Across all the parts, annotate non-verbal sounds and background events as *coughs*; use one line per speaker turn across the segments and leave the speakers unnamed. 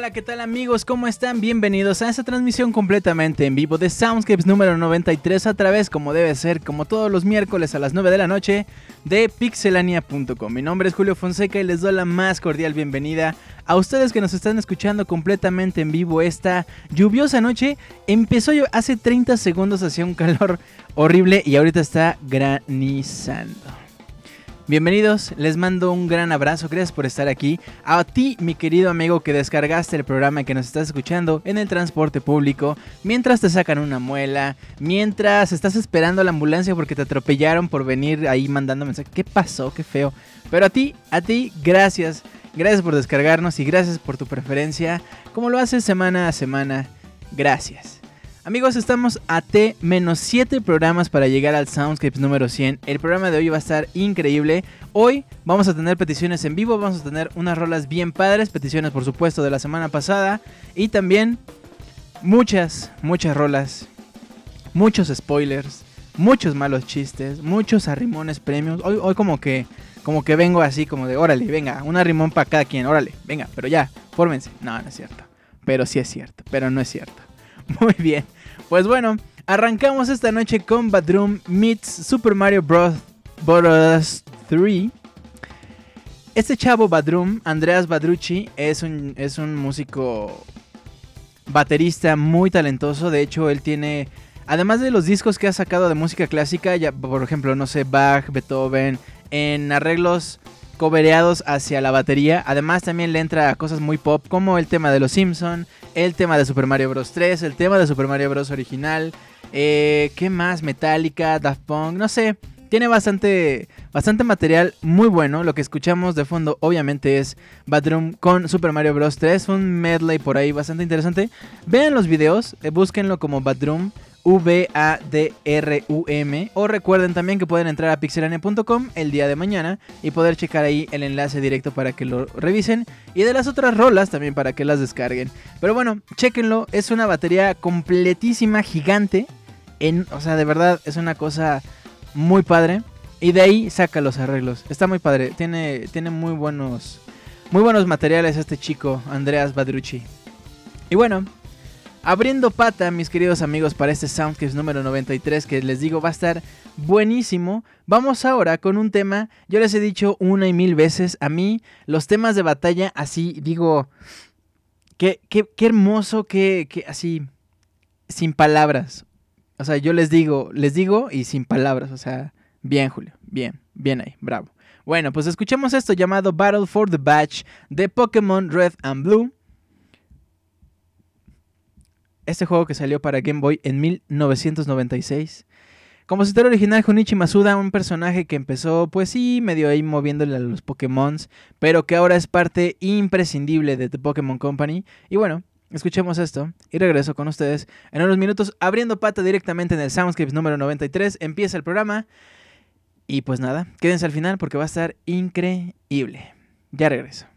Hola, ¿qué tal amigos? ¿Cómo están? Bienvenidos a esta transmisión completamente en vivo de Soundscapes número 93 a través, como debe ser, como todos los miércoles a las 9 de la noche, de pixelania.com. Mi nombre es Julio Fonseca y les doy la más cordial bienvenida a ustedes que nos están escuchando completamente en vivo esta lluviosa noche. Empezó yo hace 30 segundos, hacía un calor horrible y ahorita está granizando. Bienvenidos, les mando un gran abrazo, gracias por estar aquí. A ti, mi querido amigo que descargaste el programa que nos estás escuchando en el transporte público, mientras te sacan una muela, mientras estás esperando la ambulancia porque te atropellaron por venir ahí mandando mensajes. ¿Qué pasó? Qué feo. Pero a ti, a ti, gracias. Gracias por descargarnos y gracias por tu preferencia, como lo haces semana a semana. Gracias. Amigos, estamos a T-7 programas para llegar al Soundscapes número 100. El programa de hoy va a estar increíble. Hoy vamos a tener peticiones en vivo, vamos a tener unas rolas bien padres, peticiones por supuesto de la semana pasada y también muchas, muchas rolas, muchos spoilers, muchos malos chistes, muchos arrimones premios. Hoy, hoy como que como que vengo así como de, órale, venga, un arrimón para cada quien, órale, venga, pero ya, fórmense. No, no es cierto. Pero sí es cierto, pero no es cierto. *laughs* Muy bien. Pues bueno, arrancamos esta noche con Badroom meets Super Mario Bros. Bros. 3. Este chavo Badroom, Andreas Badrucci, es un, es un músico baterista muy talentoso. De hecho, él tiene, además de los discos que ha sacado de música clásica, ya, por ejemplo, no sé, Bach, Beethoven, en arreglos cobereados hacia la batería. Además también le entra a cosas muy pop como el tema de Los Simpson, el tema de Super Mario Bros. 3, el tema de Super Mario Bros. original. Eh, ¿Qué más? Metallica, Daft Punk, no sé. Tiene bastante, bastante material muy bueno. Lo que escuchamos de fondo obviamente es Badroom con Super Mario Bros. 3. Un medley por ahí bastante interesante. Vean los videos, eh, búsquenlo como Badroom V-A-D-R-U-M. O recuerden también que pueden entrar a pixelania.com el día de mañana y poder checar ahí el enlace directo para que lo revisen. Y de las otras rolas también para que las descarguen. Pero bueno, chequenlo. Es una batería completísima, gigante. En, o sea, de verdad es una cosa muy padre. Y de ahí saca los arreglos. Está muy padre. Tiene, tiene muy buenos. Muy buenos materiales este chico, Andreas Badrucci. Y bueno, abriendo pata, mis queridos amigos, para este Soundcase número 93 que les digo va a estar buenísimo. Vamos ahora con un tema, yo les he dicho una y mil veces, a mí los temas de batalla así, digo, qué, qué, hermoso, qué, qué, así, sin palabras. O sea, yo les digo, les digo y sin palabras, o sea, bien Julio, bien, bien ahí, bravo. Bueno, pues escuchemos esto llamado Battle for the Batch de Pokémon Red and Blue este juego que salió para Game Boy en 1996. Compositor original Junichi Masuda, un personaje que empezó, pues sí, medio ahí moviéndole a los Pokémon, pero que ahora es parte imprescindible de The Pokémon Company. Y bueno, escuchemos esto y regreso con ustedes en unos minutos abriendo pata directamente en el Soundscapes número 93. Empieza el programa. Y pues nada, quédense al final porque va a estar increíble. Ya regreso.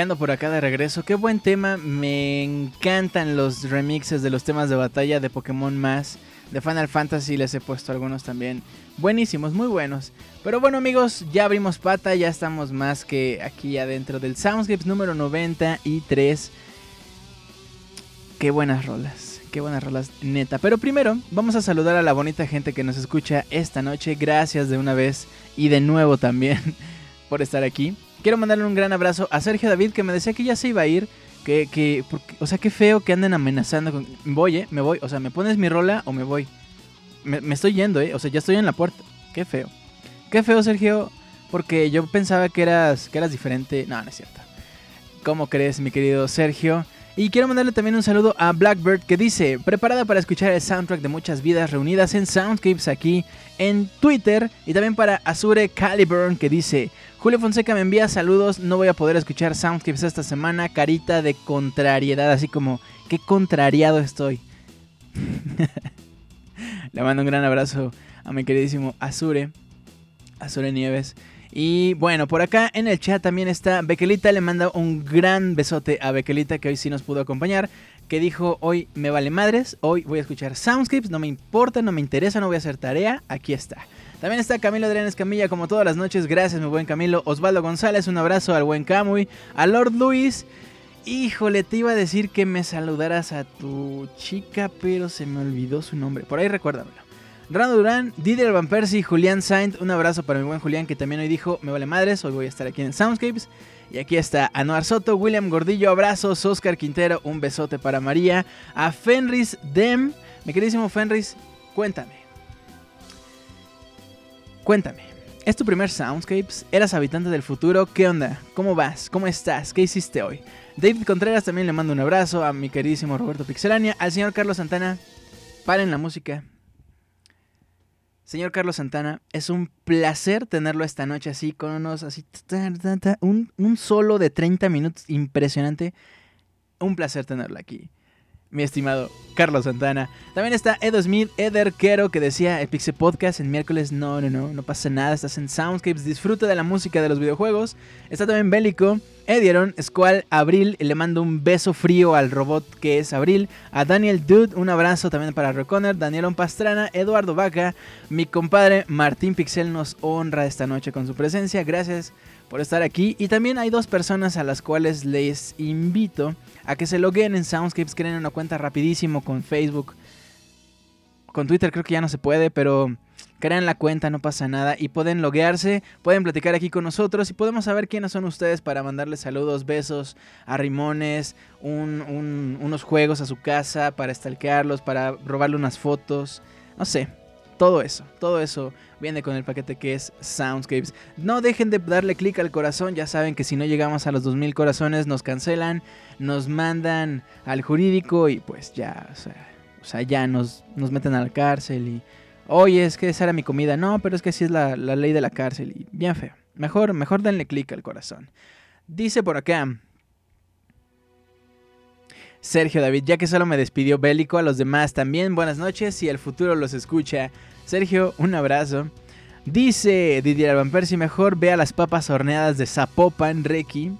Ya por acá de regreso. Qué buen tema. Me encantan los remixes de los temas de batalla de Pokémon más. De Final Fantasy les he puesto algunos también. Buenísimos, muy buenos. Pero bueno amigos, ya abrimos pata, ya estamos más que aquí adentro del Soundscapes número 93. Qué buenas rolas, qué buenas rolas, neta. Pero primero, vamos a saludar a la bonita gente que nos escucha esta noche. Gracias de una vez y de nuevo también *laughs* por estar aquí. Quiero mandarle un gran abrazo a Sergio David que me decía que ya se iba a ir. Que, que o sea, qué feo que anden amenazando con... Voy, eh, me voy. O sea, ¿me pones mi rola o me voy? Me, estoy yendo, eh. O sea, ya estoy en la puerta. Qué feo. Qué feo, Sergio. Porque yo pensaba que eras, que eras diferente. No, no es cierto. ¿Cómo crees, mi querido Sergio? Y quiero mandarle también un saludo a Blackbird que dice, preparada para escuchar el soundtrack de muchas vidas reunidas en Soundscapes aquí en Twitter. Y también para Azure Caliburn que dice, Julio Fonseca me envía saludos, no voy a poder escuchar Soundscapes esta semana, carita de contrariedad, así como, qué contrariado estoy. *laughs* Le mando un gran abrazo a mi queridísimo Azure, Azure Nieves. Y bueno, por acá en el chat también está Bequelita, le manda un gran besote a Bequelita que hoy sí nos pudo acompañar, que dijo hoy me vale madres, hoy voy a escuchar Soundscapes, no me importa, no me interesa, no voy a hacer tarea, aquí está. También está Camilo Adrián Escamilla, como todas las noches. Gracias, mi buen Camilo. Osvaldo González, un abrazo al buen Camuy. A Lord Luis. Híjole, te iba a decir que me saludaras a tu chica, pero se me olvidó su nombre. Por ahí recuérdamelo. Rando Durán, Didier Van Persie, Julián Saint. Un abrazo para mi buen Julián, que también hoy dijo: Me vale madres, hoy voy a estar aquí en Soundscapes. Y aquí está Anuar Soto, William Gordillo, abrazos, Oscar Quintero, un besote para María. A Fenris Dem, mi queridísimo Fenris, cuéntame. Cuéntame, ¿es tu primer Soundscapes? ¿Eras habitante del futuro? ¿Qué onda? ¿Cómo vas? ¿Cómo estás? ¿Qué hiciste hoy? David Contreras también le mando un abrazo a mi queridísimo Roberto Pixelania, al señor Carlos Santana. Paren la música. Señor Carlos Santana, es un placer tenerlo esta noche así, con unos así, un, un solo de 30 minutos impresionante. Un placer tenerlo aquí mi estimado Carlos Santana. También está Edo Smith, Eder Quero, que decía el Pixel Podcast en miércoles. No, no, no, no pasa nada. Estás en Soundscapes, disfruta de la música de los videojuegos. Está también Bélico, Edieron, Squall, Abril. Le mando un beso frío al robot que es Abril. A Daniel Dude, un abrazo también para Reconer. Danielon Pastrana, Eduardo Vaca. Mi compadre Martín Pixel nos honra esta noche con su presencia. Gracias por estar aquí. Y también hay dos personas a las cuales les invito a que se loguen en Soundscapes, creen una cuenta rapidísimo con Facebook. Con Twitter creo que ya no se puede, pero crean la cuenta, no pasa nada. Y pueden loguearse, pueden platicar aquí con nosotros y podemos saber quiénes son ustedes para mandarles saludos, besos, arrimones, un, unos juegos a su casa, para stalkearlos, para robarle unas fotos. No sé, todo eso, todo eso viene con el paquete que es Soundscapes. No dejen de darle clic al corazón, ya saben que si no llegamos a los 2000 corazones nos cancelan, nos mandan al jurídico y pues ya, o sea, ya nos, nos meten a la cárcel y... Oye, es que esa era mi comida. No, pero es que así es la, la ley de la cárcel y bien feo. Mejor, mejor denle clic al corazón. Dice por acá, Sergio David, ya que solo me despidió bélico, a los demás también buenas noches y el futuro los escucha. Sergio, un abrazo. Dice Didier Van Persie, mejor vea las papas horneadas de Zapopan, Reiki.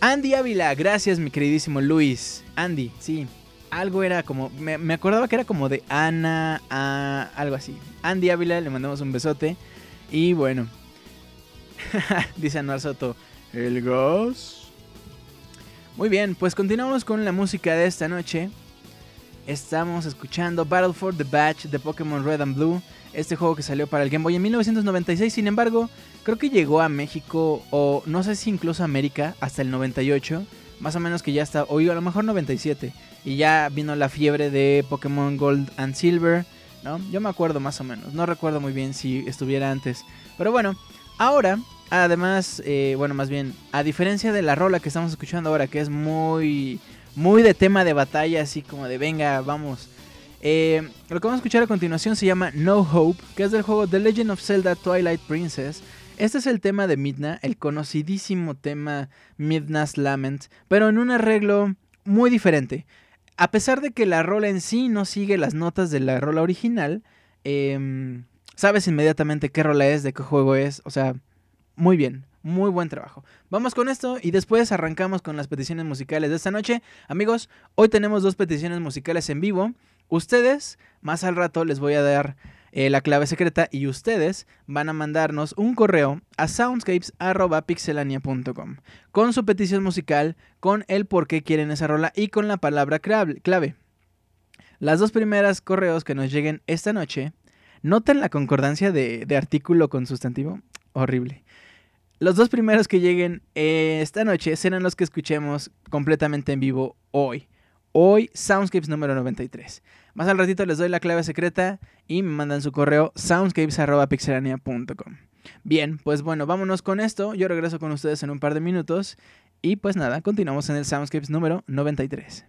Andy Ávila, gracias mi queridísimo Luis. Andy, sí, algo era como, me, acordaba que era como de Ana, algo así. Andy Ávila, le mandamos un besote. Y bueno, *laughs* dice Anuar Soto, el gas. Muy bien, pues continuamos con la música de esta noche. Estamos escuchando Battle for the Batch de Pokémon Red and Blue, este juego que salió para el Game Boy en 1996, sin embargo, creo que llegó a México o no sé si incluso a América hasta el 98, más o menos que ya está, o a lo mejor 97, y ya vino la fiebre de Pokémon Gold and Silver, ¿no? Yo me acuerdo más o menos, no recuerdo muy bien si estuviera antes, pero bueno, ahora Además, eh, bueno, más bien, a diferencia de la rola que estamos escuchando ahora, que es muy, muy de tema de batalla, así como de venga, vamos. Eh, lo que vamos a escuchar a continuación se llama No Hope, que es del juego The Legend of Zelda Twilight Princess. Este es el tema de Midna, el conocidísimo tema Midna's Lament, pero en un arreglo muy diferente. A pesar de que la rola en sí no sigue las notas de la rola original, em, sabes inmediatamente qué rola es, de qué juego es, o sea, muy bien, muy buen trabajo. Vamos con esto y después arrancamos con las peticiones musicales de esta noche. Amigos, hoy tenemos dos peticiones musicales en vivo. Ustedes, más al rato les voy a dar eh, la clave secreta y ustedes van a mandarnos un correo a soundscapes.pixelania.com con su petición musical, con el por qué quieren esa rola y con la palabra clave. Las dos primeras correos que nos lleguen esta noche, noten la concordancia de, artículo con sustantivo. Horrible. Los dos primeros que lleguen eh, esta noche serán los que escuchemos completamente en vivo hoy. Hoy, Soundscapes número 93. Más al ratito les doy la clave secreta y me mandan su correo soundscapes.pixelania.com. Bien, pues bueno, vámonos con esto. Yo regreso con ustedes en un par de minutos. Y pues nada, continuamos en el Soundscapes número 93.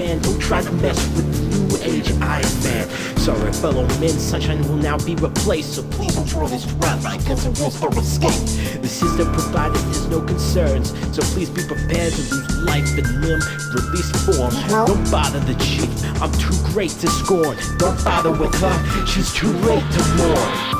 Greenspan. Don't try to mess with the new age Iron Man. Sorry, fellow men, sunshine will now be replaced. So please control this rap line, cause it rules for escape. The system provided is no concerns. So please be prepared to lose life and limb, release form. Don't bother the chief, I'm too great to scorn. Don't bother with her, she's too late to mourn.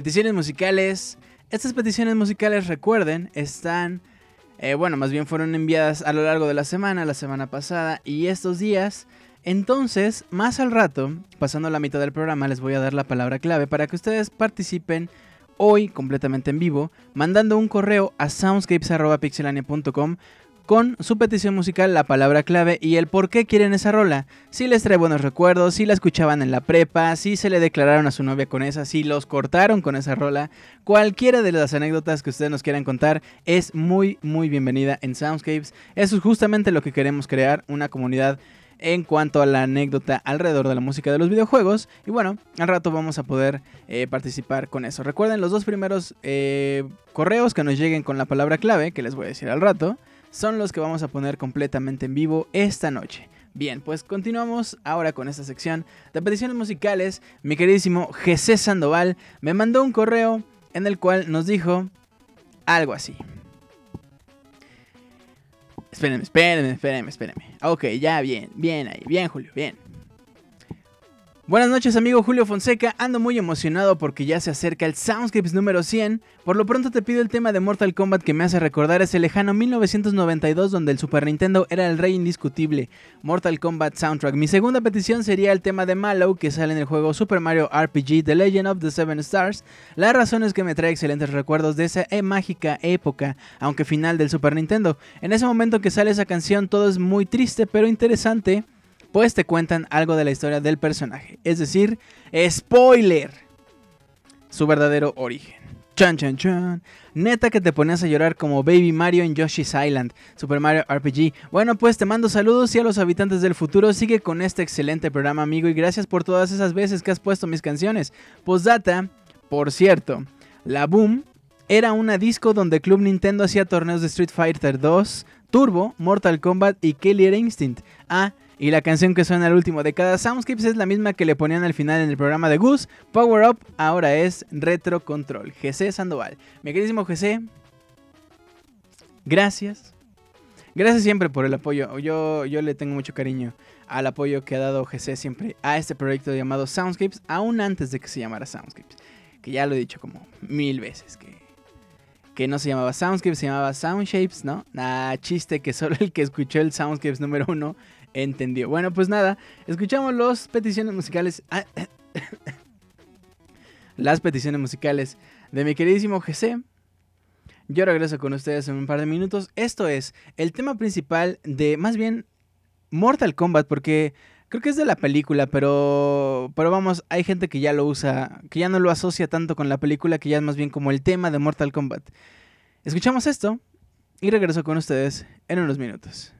Peticiones musicales. Estas peticiones musicales, recuerden, están, eh, bueno, más bien fueron enviadas a lo largo de la semana, la semana pasada y estos días. Entonces, más al rato, pasando la mitad del programa, les voy a dar la palabra clave para que ustedes participen hoy completamente en vivo, mandando un correo a soundscapes.pixelania.com con su petición musical, la palabra clave y el por qué quieren esa rola. Si les trae buenos recuerdos, si la escuchaban en la prepa, si se le declararon a su novia con esa, si los cortaron con esa rola, cualquiera de las anécdotas que ustedes nos quieran contar es muy muy bienvenida en Soundscapes. Eso es justamente lo que queremos crear, una comunidad en cuanto a la anécdota alrededor de la música de los videojuegos. Y bueno, al rato vamos a poder eh, participar con eso. Recuerden los dos primeros eh, correos que nos lleguen con la palabra clave, que les voy a decir al rato son los que vamos a poner completamente en vivo esta noche. Bien, pues continuamos ahora con esta sección de peticiones musicales. Mi queridísimo Jesse Sandoval me mandó un correo en el cual nos dijo algo así. Espérenme, espérenme, espérenme, espérenme. Ok, ya bien, bien ahí, bien Julio, bien. Buenas noches amigo Julio Fonseca, ando muy emocionado porque ya se acerca el Soundscapes número 100. Por lo pronto te pido el tema de Mortal Kombat que me hace recordar ese lejano 1992 donde el Super Nintendo era el rey indiscutible. Mortal Kombat Soundtrack. Mi segunda petición sería el tema de Mallow que sale en el juego Super Mario RPG The Legend of the Seven Stars. La razón es que me trae excelentes recuerdos de esa e mágica época, aunque final del Super Nintendo. En ese momento que sale esa canción todo es muy triste pero interesante pues te cuentan algo de la historia del personaje. Es decir, spoiler. Su verdadero origen. Chan, chan, chan. Neta que te ponías a llorar como Baby Mario en Yoshi's Island, Super Mario RPG. Bueno, pues te mando saludos y a los habitantes del futuro sigue con este excelente programa, amigo, y gracias por todas esas veces que has puesto mis canciones. Postdata, por cierto, la Boom era una disco donde Club Nintendo hacía torneos de Street Fighter 2, Turbo, Mortal Kombat y Killer Instinct. Ah, y la canción que suena al último de cada Soundscapes es la misma que le ponían al final en el programa de Goose. Power Up ahora es Retro Control. GC Sandoval. Mi queridísimo GC, gracias. Gracias siempre por el apoyo. Yo, yo le tengo mucho cariño al apoyo que ha dado GC siempre a este proyecto llamado Soundscapes, aún antes de que se llamara Soundscapes. Que ya lo he dicho como mil veces, que, que no se llamaba Soundscapes, se llamaba Soundshapes, ¿no? Nada, chiste que solo el que escuchó el Soundscapes número uno entendió. Bueno, pues nada, escuchamos las peticiones musicales. Ah, *coughs* las peticiones musicales de mi queridísimo GC. Yo regreso con ustedes en un par de minutos. Esto es el tema principal de, más bien, Mortal Kombat, porque creo que es de la película, pero, pero vamos, hay gente que ya lo usa, que ya no lo asocia tanto con la película, que ya es más bien como el tema de Mortal Kombat. Escuchamos esto y regreso con ustedes en unos minutos.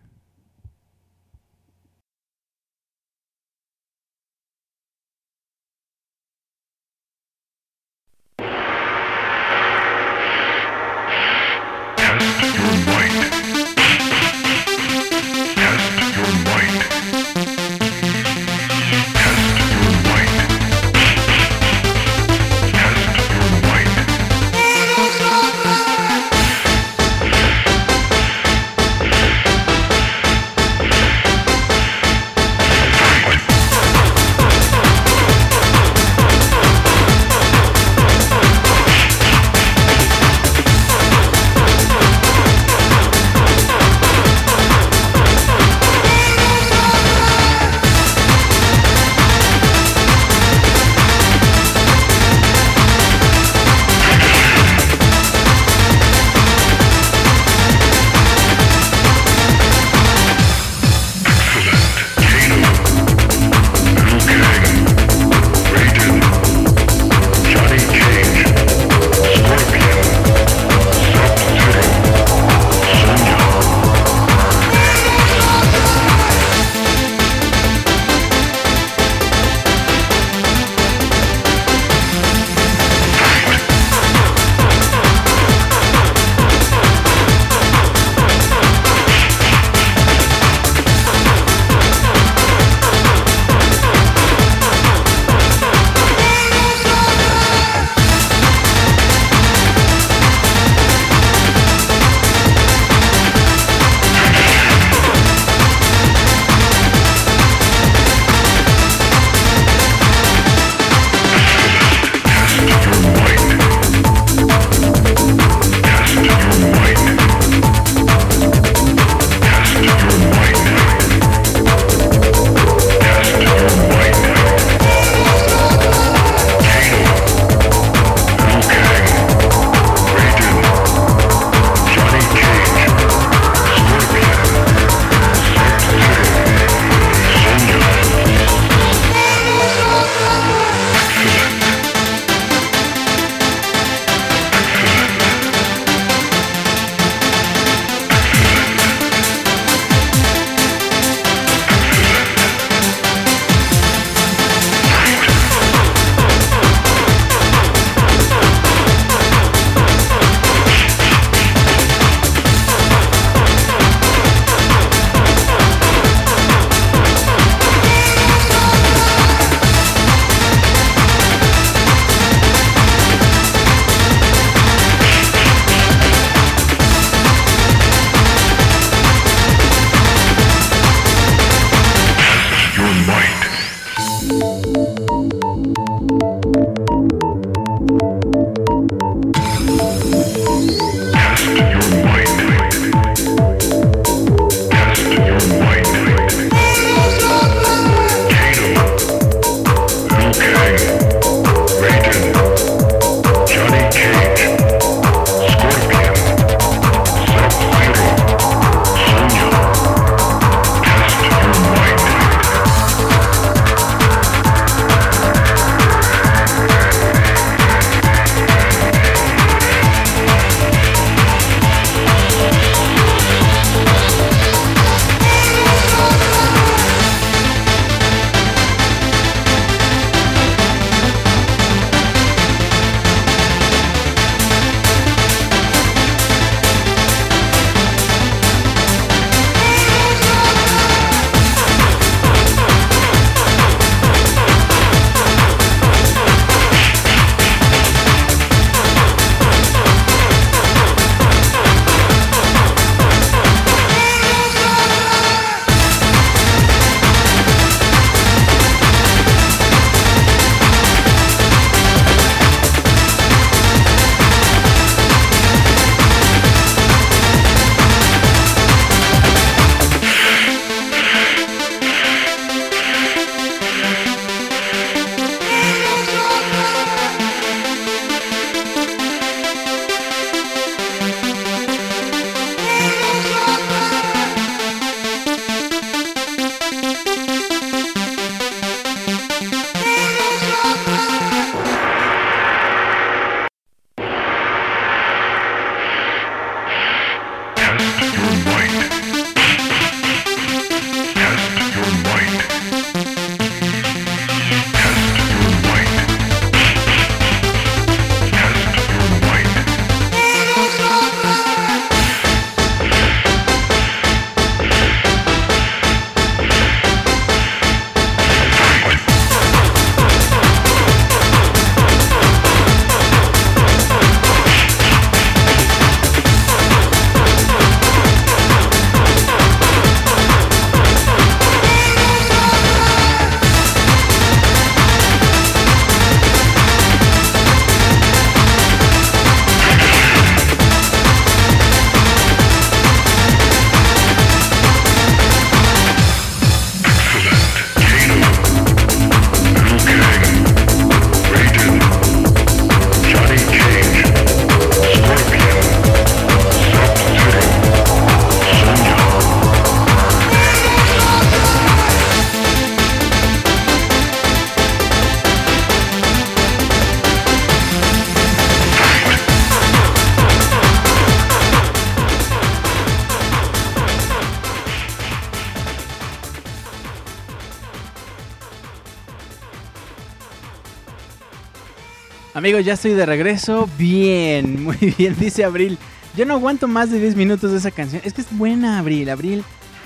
Amigos, ya estoy de regreso. Bien, *laughs* muy bien, dice Abril. Yo no aguanto más de 10 minutos de esa canción. Es que es buena, Abril. Abril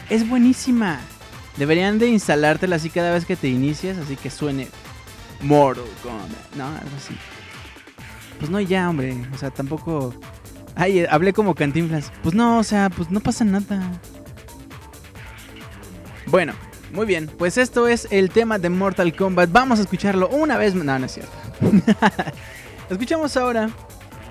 es buenísima. Deberían de instalártela así cada vez que te inicias, así que suene Mortal Kombat, ¿no? Algo así. Pues no, ya, hombre. O sea, tampoco. Ay, hablé como cantinflas. Pues no, o sea, pues no pasa nada. Bueno, muy bien. Pues esto es el tema de Mortal Kombat. Vamos a escucharlo una vez. No, no es cierto. *laughs* Escuchamos ahora.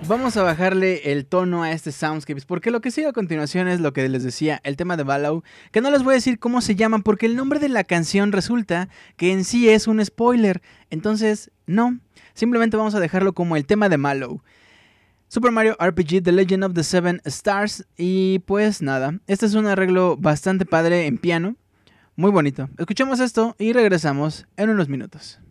Vamos a bajarle el tono a este Soundscapes, porque lo que sigue a continuación es lo que les decía, el tema de Ballow, que no les voy a decir cómo se llama, porque el nombre de la canción resulta que en sí es un spoiler. Entonces, no, simplemente vamos a dejarlo como el tema de Mallow. Super Mario RPG The Legend of the Seven Stars. Y pues nada, este es un arreglo bastante padre en piano. Muy bonito. Escuchemos esto y regresamos en unos minutos.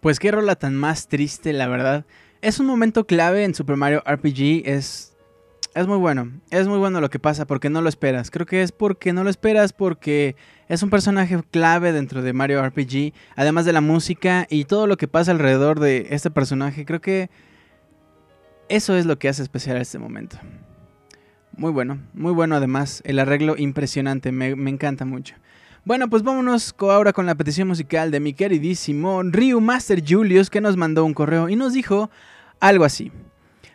Pues qué rola tan más triste, la verdad. Es un momento clave en Super Mario RPG, es es muy bueno, es muy bueno lo que pasa porque no lo esperas. Creo que es porque no lo esperas porque es un personaje clave dentro de Mario RPG, además de la música y todo lo que pasa alrededor de este personaje. Creo que eso es lo que hace especial a este momento. Muy bueno, muy bueno además, el arreglo impresionante, me, me encanta mucho. Bueno, pues vámonos ahora con la petición musical de mi queridísimo Ryu Master Julius que nos mandó un correo y nos dijo algo así.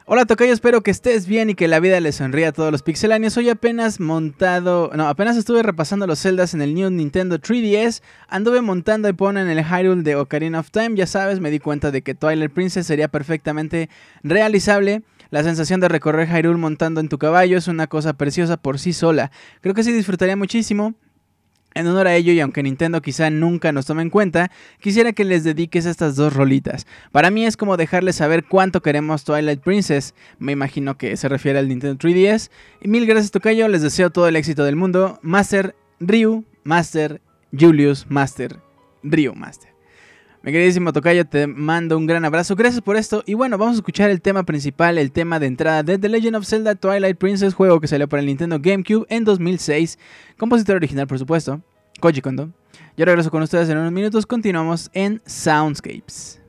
Hola Tocayo, espero que estés bien y que la vida le sonría a todos los pixeláneos. Hoy apenas montado, no, apenas estuve repasando los celdas en el New Nintendo 3DS. Anduve montando Epona en el Hyrule de Ocarina of Time. Ya sabes, me di cuenta de que Twilight Princess sería perfectamente realizable. La sensación de recorrer Hyrule montando en tu caballo es una cosa preciosa por sí sola. Creo que sí disfrutaría muchísimo. En honor a ello, y aunque Nintendo quizá nunca nos tome en cuenta, quisiera que les dediques estas dos rolitas. Para mí es como dejarles saber cuánto queremos Twilight Princess. Me imagino que se refiere al Nintendo 3DS. Y mil gracias, Tocayo. Les deseo todo el éxito del mundo. Master Ryu, Master Julius, Master Ryu, Master. Mi queridísimo Tocayo, te mando un gran abrazo. Gracias por esto. Y bueno, vamos a escuchar el tema principal, el tema de entrada de The Legend of Zelda Twilight Princess, juego que salió para el Nintendo GameCube en 2006. Compositor original, por supuesto, Koji Kondo. Yo regreso con ustedes en unos minutos. Continuamos en Soundscapes.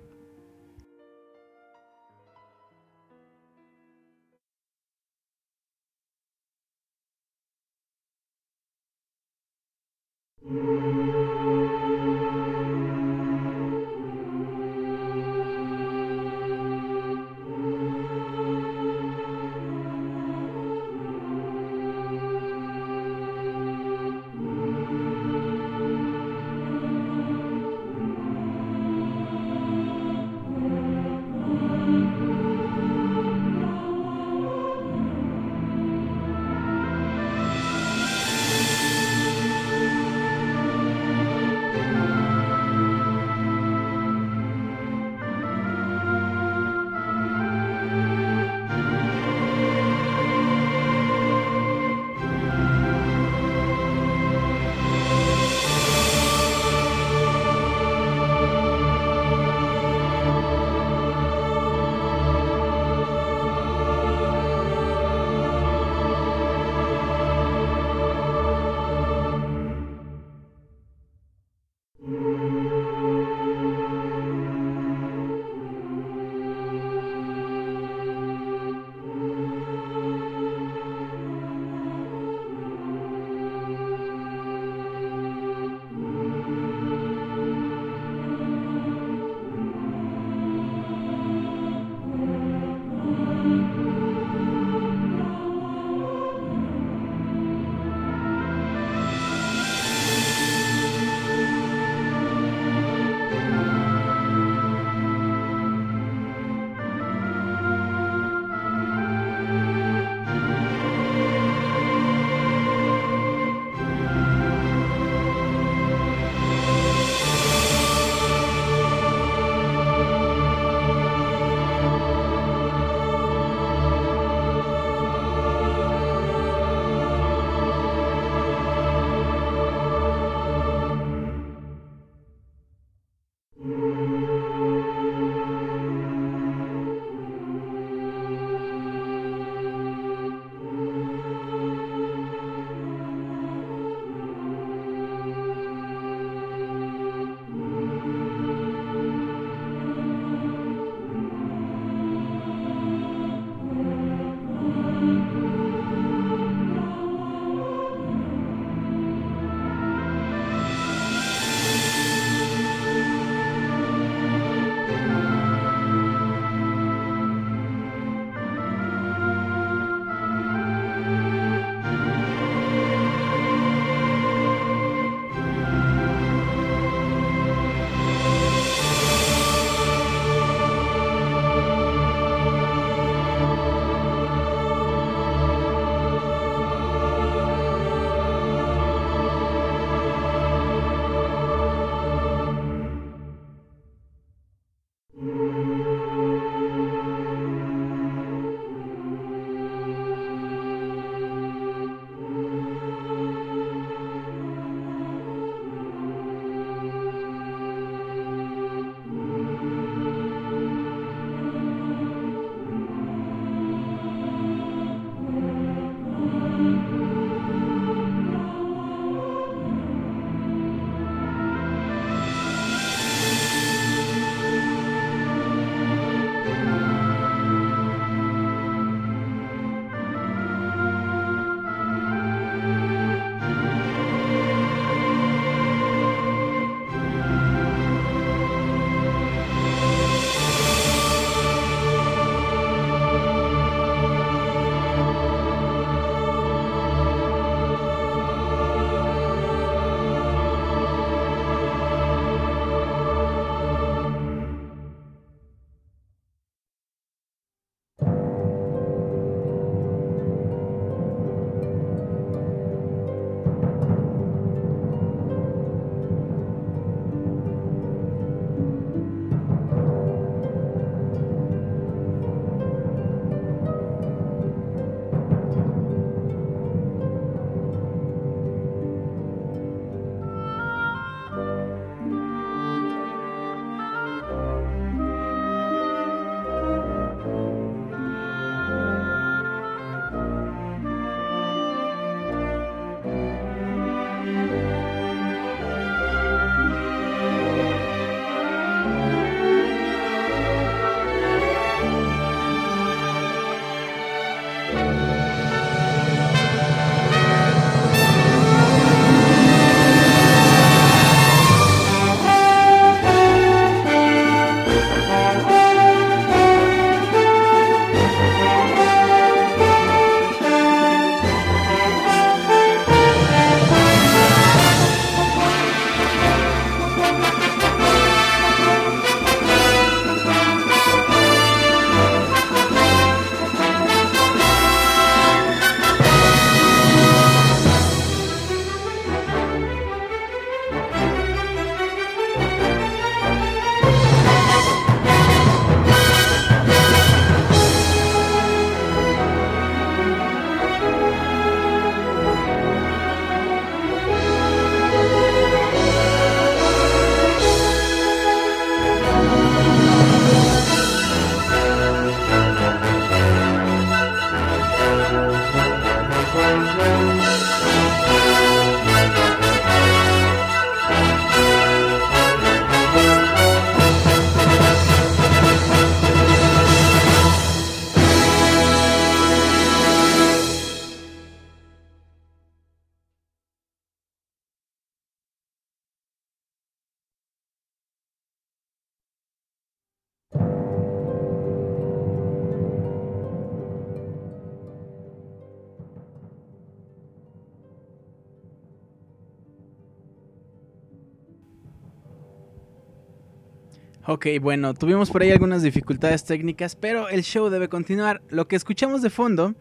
Ok, bueno, tuvimos por ahí algunas dificultades técnicas, pero el show debe continuar. Lo que escuchamos de fondo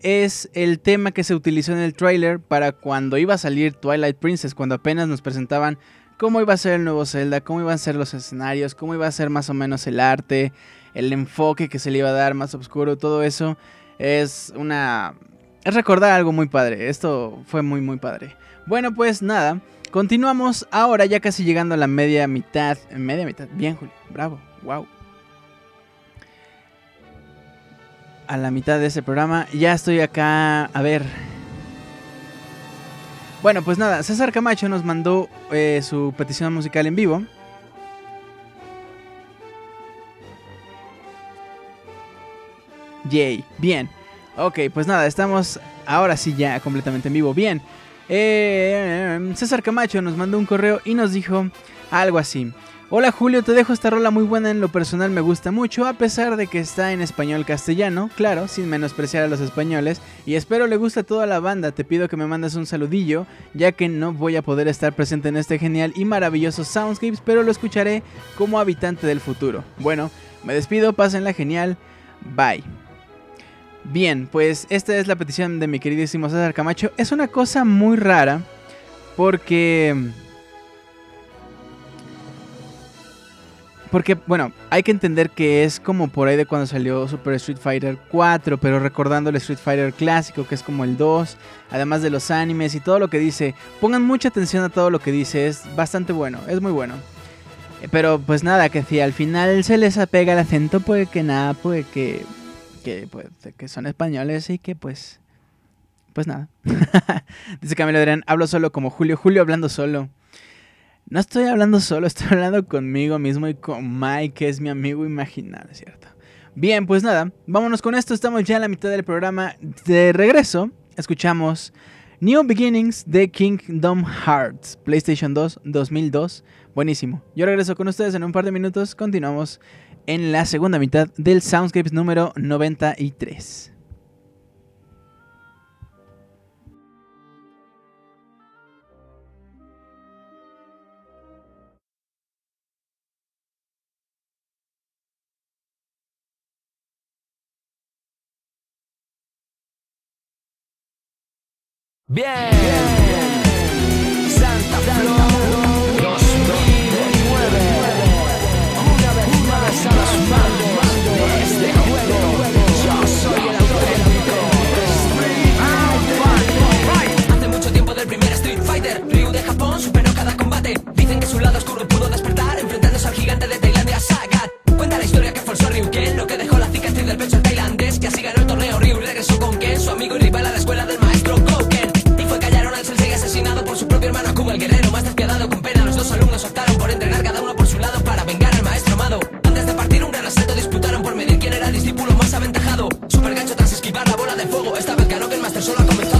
es el tema que se utilizó en el trailer para cuando iba a salir Twilight Princess, cuando apenas nos presentaban cómo iba a ser el nuevo Zelda, cómo iban a ser los escenarios, cómo iba a ser más o menos el arte, el enfoque que se le iba a dar más oscuro, todo eso es una... es recordar algo muy padre, esto fue muy muy padre. Bueno, pues nada, continuamos ahora ya casi llegando a la media mitad, media mitad, bien Julio, bravo, wow. A la mitad de ese programa, ya estoy acá, a ver, bueno, pues nada, César Camacho nos mandó eh, su petición musical en vivo. Yay, bien. Ok, pues nada, estamos ahora sí ya completamente en vivo. Bien. Eh, César Camacho nos mandó un correo y nos dijo algo así. Hola Julio, te dejo esta rola muy buena en lo personal, me gusta mucho, a pesar de que está en español castellano, claro, sin menospreciar a los españoles, y espero le guste a toda la banda, te pido que me mandes un saludillo, ya que no voy a poder estar presente en este genial y maravilloso Soundscapes, pero lo escucharé como habitante del futuro. Bueno, me despido, pásenla genial, bye. Bien, pues esta es la petición de mi queridísimo César Camacho, es una cosa muy rara, porque Porque, bueno, hay que entender que es como por ahí de cuando salió Super Street Fighter 4, pero recordando el Street Fighter clásico, que es como el 2, además de los animes y todo lo que dice. Pongan mucha atención a todo lo que dice, es bastante bueno, es muy bueno. Eh, pero pues nada, que si al final se les apega el acento, pues que nada, pues que, que, pues, que son españoles y que pues... Pues nada. *laughs* Dice Camilo Adrián, hablo solo como Julio. Julio hablando solo. No estoy hablando solo, *laughs* estoy hablando conmigo mismo y con Mike, que es mi amigo imaginal, ¿cierto? Bien, pues nada, vámonos con esto. Estamos ya en la mitad del programa. De regreso, escuchamos New Beginnings de Kingdom Hearts, PlayStation 2 2002. Buenísimo. Yo regreso con ustedes en un par de minutos. Continuamos en la segunda mitad del Soundscapes número 93.
Bien. Santa Dicen que su lado oscuro pudo despertar enfrentándose al gigante de Tailandia, Sagat. Cuenta la historia que forzó Ryu Ken, lo que dejó la cicatriz del pecho al tailandés, que así ganó el torneo. Ryu regresó con Ken, su amigo y rival a la escuela del maestro Gouken. Y fue callaron al Sensei asesinado por su propio hermano Akuma, el guerrero más despiadado. Con pena, los dos alumnos optaron por entrenar cada uno por su lado para vengar al maestro amado. Antes de partir un gran asalto disputaron por medir quién era el discípulo más aventajado. Super gancho tras esquivar la bola de fuego. Esta vez ganó que el Master solo ha comenzado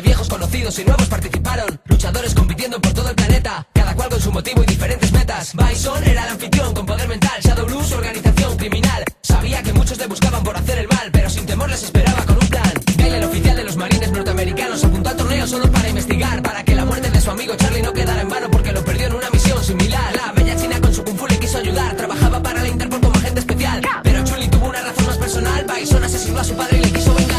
viejos conocidos y nuevos participaron. Luchadores compitiendo por todo el planeta, cada cual con su motivo y diferentes metas. Bison era el anfitrión con poder mental. Shadow Blue su organización criminal. Sabía que muchos le buscaban por hacer el mal, pero sin temor les esperaba con un plan. Gale, el oficial de los marines norteamericanos, apuntó al torneo solo para investigar, para que la muerte de su amigo Charlie no quedara en vano porque lo perdió en una misión similar. La bella china con su kung fu le quiso ayudar, trabajaba para la Interpol como agente especial. Pero Chuli tuvo una razón más personal, Bison asesinó a su padre y le quiso vengar.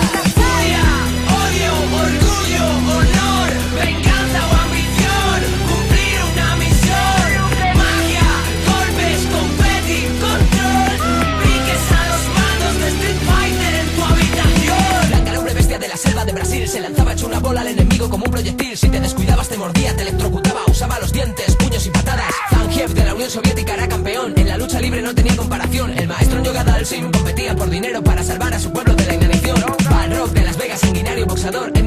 Sanguinario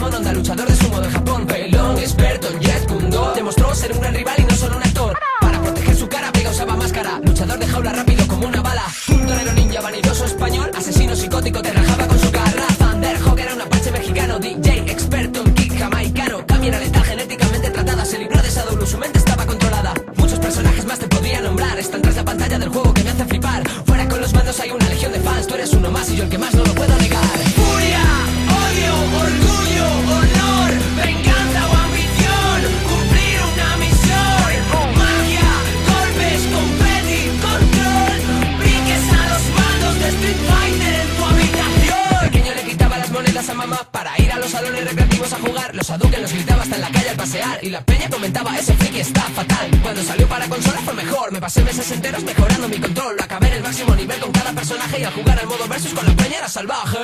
salvaje.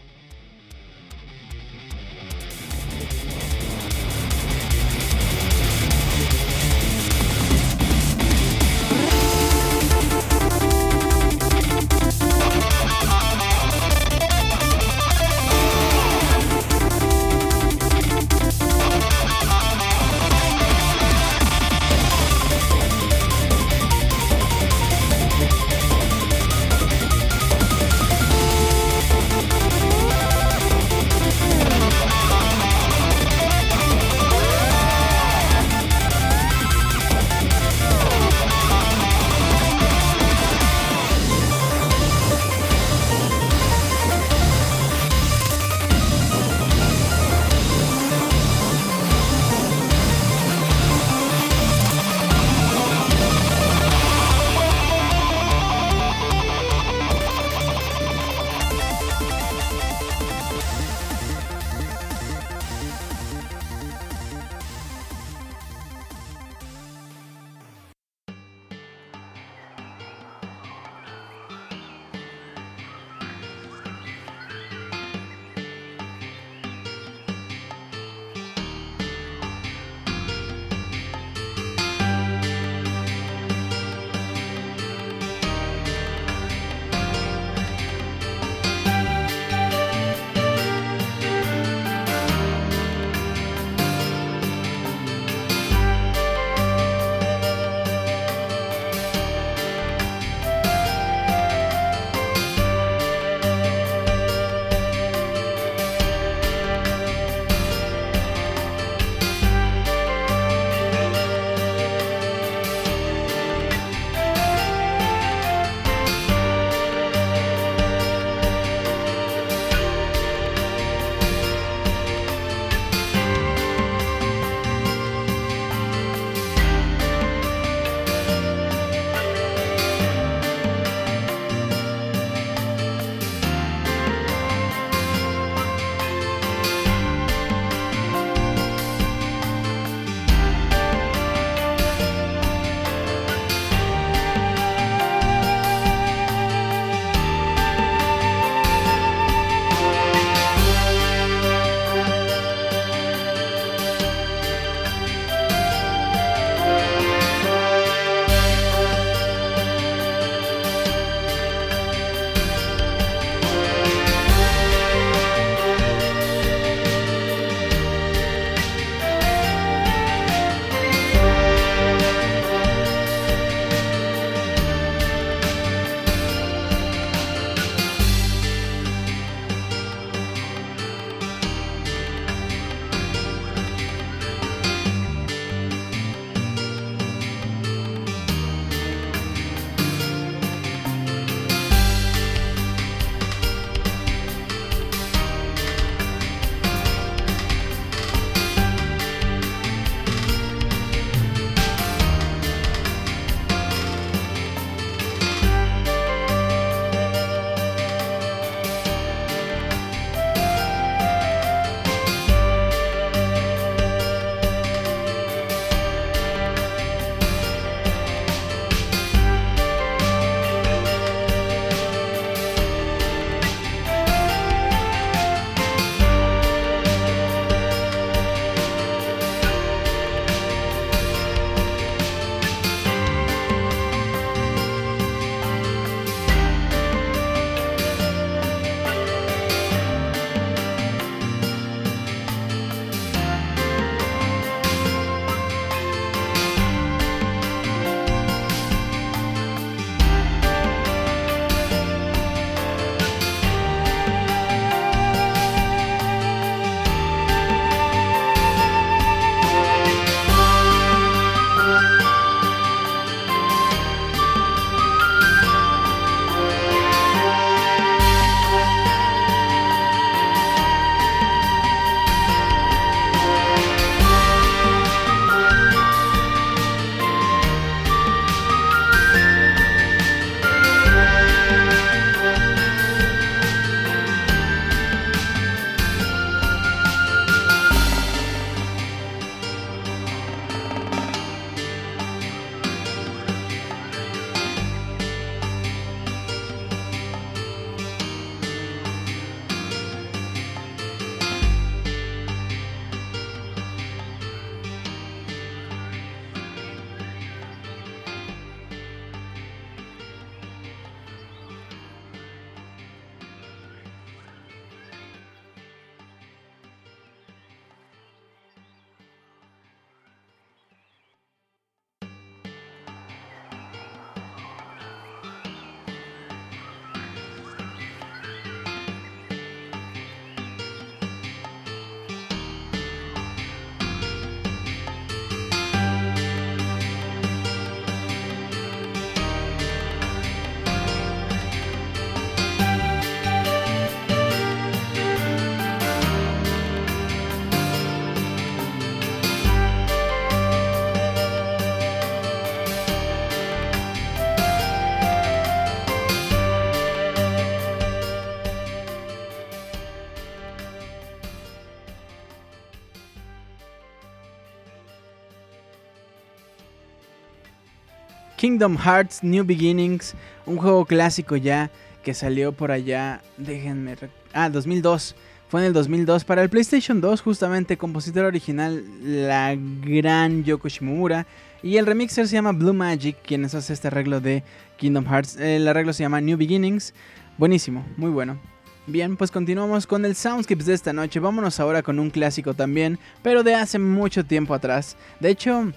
Kingdom Hearts New Beginnings, un juego clásico ya que salió por allá, déjenme... Ah, 2002. Fue en el 2002 para el PlayStation 2, justamente compositor original, la gran Yoko Shimomura. Y el remixer se llama Blue Magic, quienes hace este arreglo de Kingdom Hearts. El arreglo se llama New Beginnings. Buenísimo, muy bueno. Bien, pues continuamos con el Soundscapes de esta noche. Vámonos ahora con un clásico también, pero de hace mucho tiempo atrás. De hecho,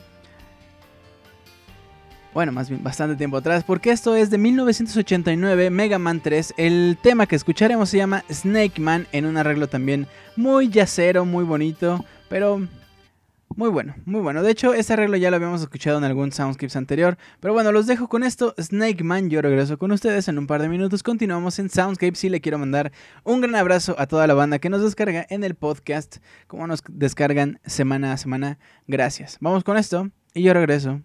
bueno, más bien bastante tiempo atrás, porque esto es de 1989, Mega Man 3. El tema que escucharemos se llama Snake Man, en un arreglo también muy yacero, muy bonito, pero muy bueno, muy bueno. De hecho, este arreglo ya lo habíamos escuchado en algún Soundscapes anterior. Pero bueno, los dejo con esto. Snake Man, yo regreso con ustedes en un par de minutos. Continuamos en Soundscapes y le quiero mandar un gran abrazo a toda la banda que nos descarga en el podcast, como nos descargan semana a semana. Gracias. Vamos con esto y yo regreso.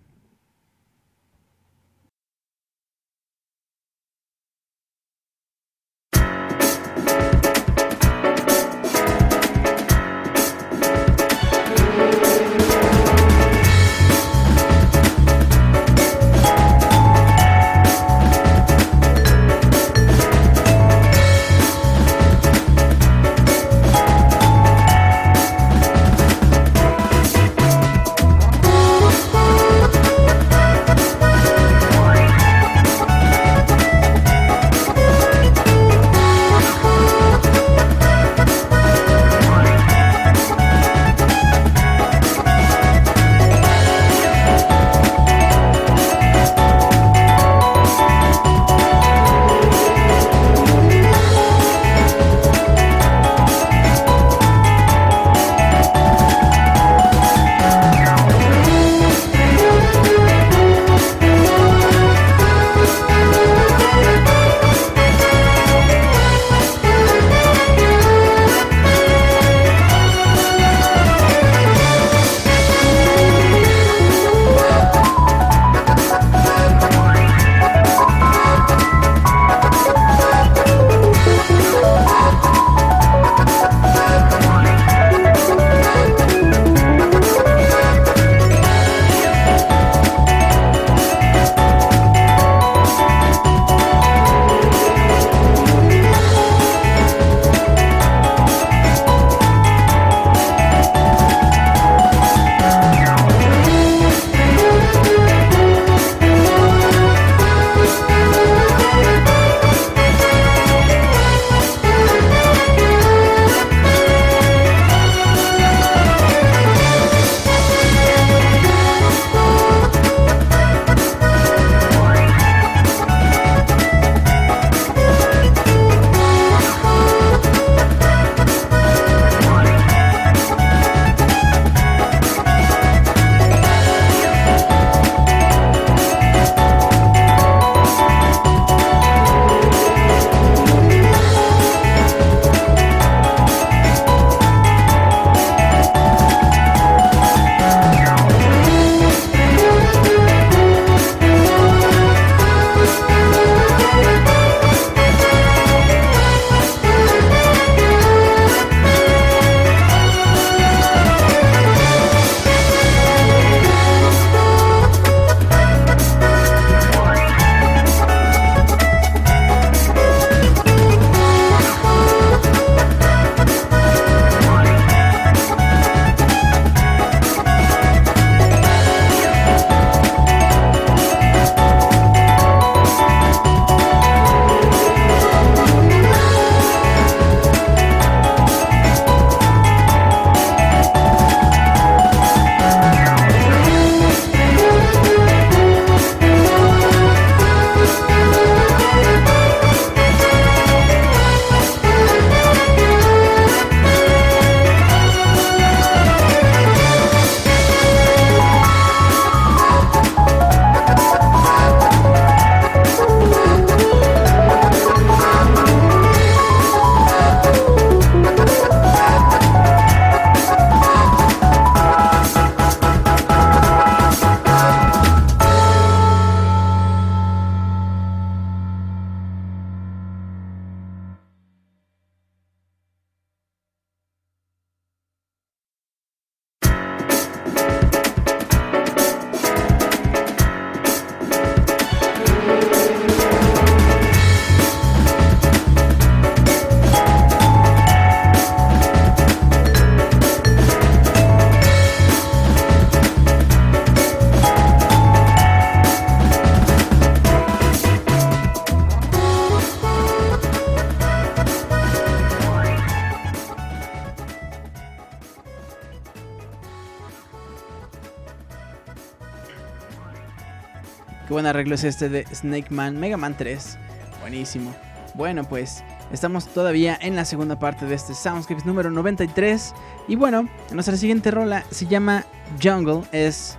Arreglo es este de Snake Man, Mega Man 3. Buenísimo. Bueno, pues estamos todavía en la segunda parte de este Soundscapes número 93. Y bueno, nuestra siguiente rola se llama Jungle. Es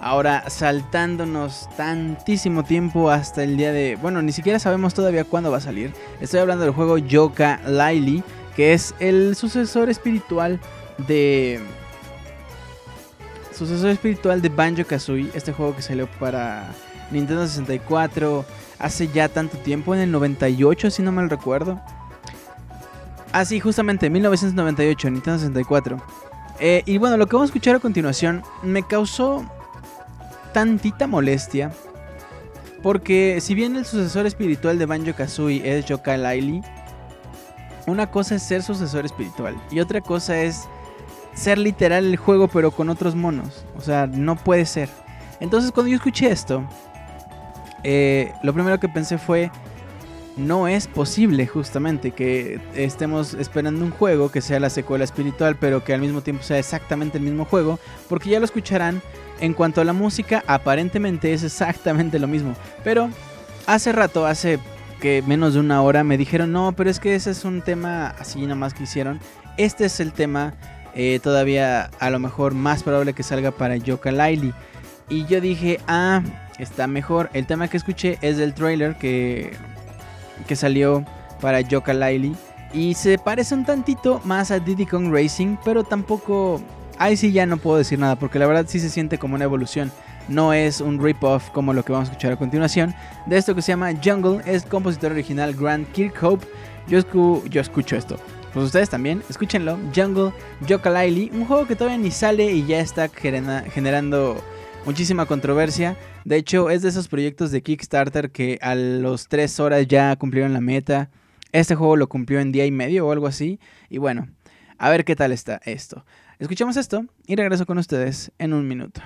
ahora saltándonos tantísimo tiempo hasta el día de... Bueno, ni siquiera sabemos todavía cuándo va a salir. Estoy hablando del juego Yoka Laili, que es el sucesor espiritual de... Sucesor espiritual de Banjo Kazooie, este juego que salió para Nintendo 64 hace ya tanto tiempo, en el 98 si no mal recuerdo. Ah, sí, justamente, 1998, Nintendo 64. Eh, y bueno, lo que vamos a escuchar a continuación me causó tantita molestia. Porque si bien el sucesor espiritual de Banjo Kazooie es Yoka Laili, una cosa es ser sucesor espiritual y otra cosa es ser literal el juego pero con otros monos. O sea, no puede ser. Entonces cuando yo escuché esto, eh, lo primero que pensé fue, no es posible justamente que estemos esperando un juego que sea la secuela espiritual, pero que al mismo tiempo sea exactamente el mismo juego, porque ya lo escucharán, en cuanto a la música, aparentemente es exactamente lo mismo, pero hace rato, hace que menos de una hora, me dijeron, no, pero es que ese es un tema así nada más que hicieron, este es el tema eh, todavía a lo mejor más probable que salga para Yoka Laili. Y yo dije, ah, está mejor. El tema que escuché es del trailer que, que salió para Yoka Laili. Y se parece un tantito más a Diddy Kong Racing, pero tampoco... Ahí sí ya no puedo decir nada, porque la verdad sí se siente como una evolución. No es un rip-off como lo que vamos a escuchar a continuación. De esto que se llama Jungle, es compositor original Grant Kirkhope. Yo, yo escucho esto. Pues ustedes también, escúchenlo. Jungle, Yoka Laili, un juego que todavía ni sale y ya está generando muchísima controversia. De hecho, es de esos proyectos de Kickstarter que a los 3 horas ya cumplieron la meta. Este juego lo cumplió en día y medio o algo así. Y bueno, a ver qué tal está esto. Escuchamos esto y regreso con ustedes en un minuto.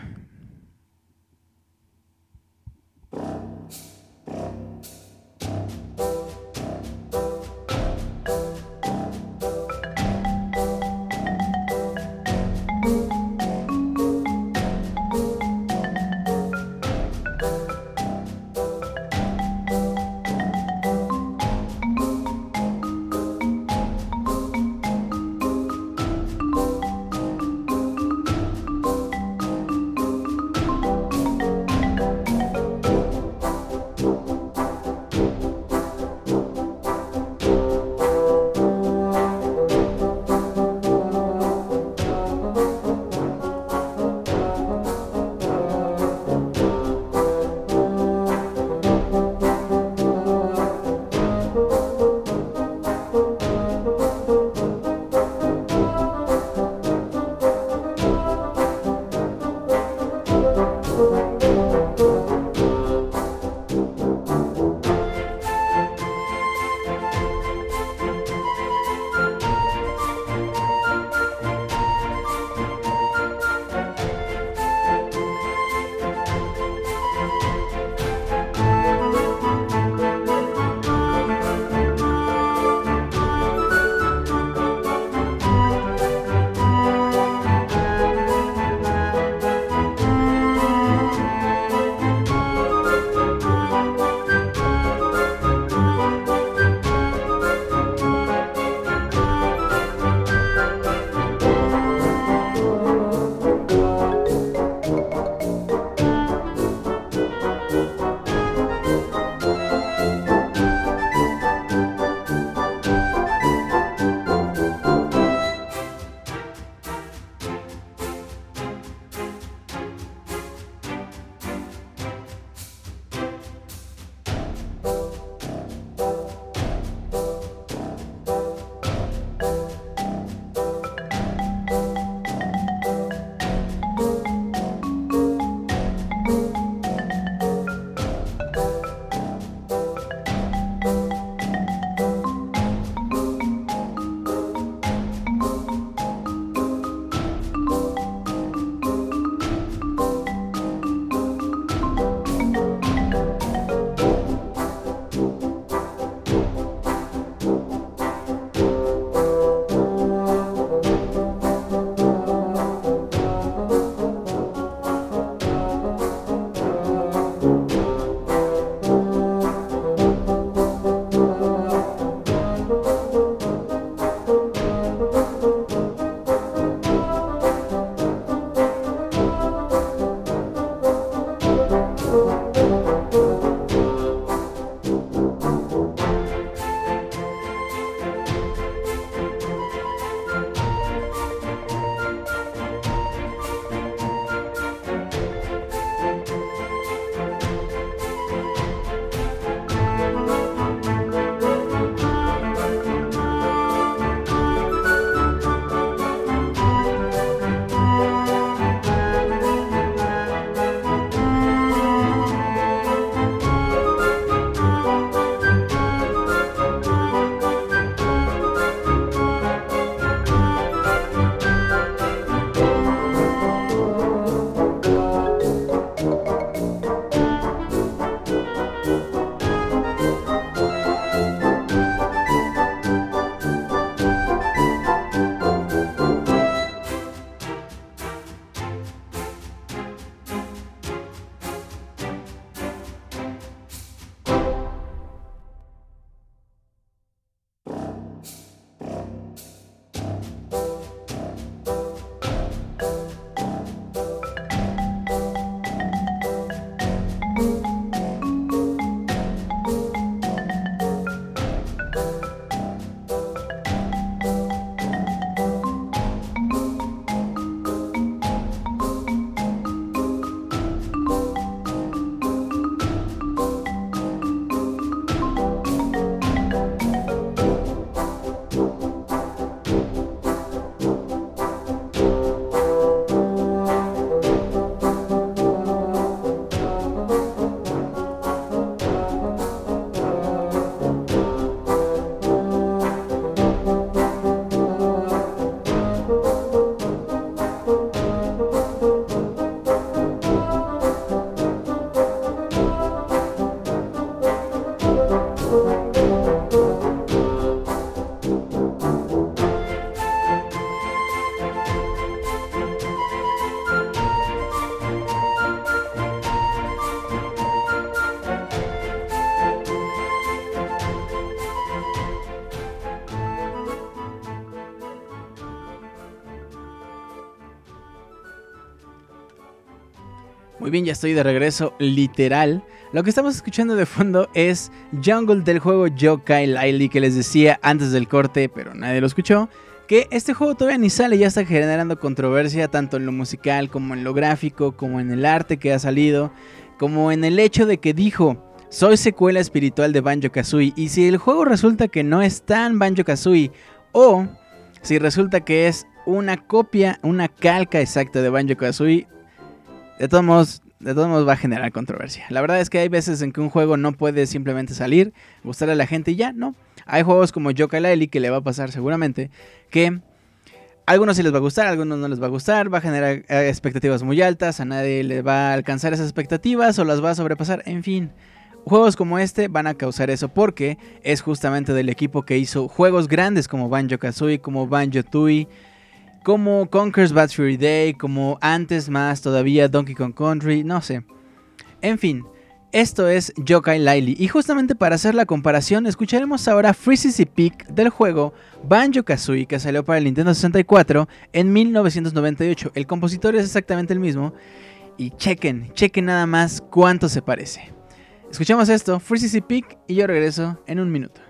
Estoy de regreso, literal. Lo que estamos escuchando de fondo es Jungle del juego Yokai Laili que les decía antes del corte, pero nadie lo escuchó. Que este juego todavía ni sale, ya está generando controversia tanto en lo musical como en lo gráfico, como en el arte que ha salido, como en el hecho de que dijo, soy secuela espiritual de Banjo Kazooie. Y si el juego resulta que no es tan Banjo Kazooie, o si resulta que es una copia, una calca exacta de Banjo Kazooie, de todos modos, de todos modos va a generar controversia. La verdad es que hay veces en que un juego no puede simplemente salir, gustarle a la gente y ya, no. Hay juegos como Yokai Laili que le va a pasar seguramente que a algunos sí les va a gustar, a algunos no les va a gustar, va a generar eh, expectativas muy altas, a nadie le va a alcanzar esas expectativas o las va a sobrepasar, en fin. Juegos como este van a causar eso porque es justamente del equipo que hizo juegos grandes como Banjo Kazooie, como Banjo Tooie, como Conker's Bad Fury Day, como antes más todavía Donkey Kong Country, no sé. En fin, esto es Yokai Laili y justamente para hacer la comparación escucharemos ahora Freezy Peak del juego Banjo Kazooie que salió para el Nintendo 64 en 1998. El compositor es exactamente el mismo y chequen, chequen nada más cuánto se parece. Escuchamos esto, Freezy Peak y yo regreso en un minuto.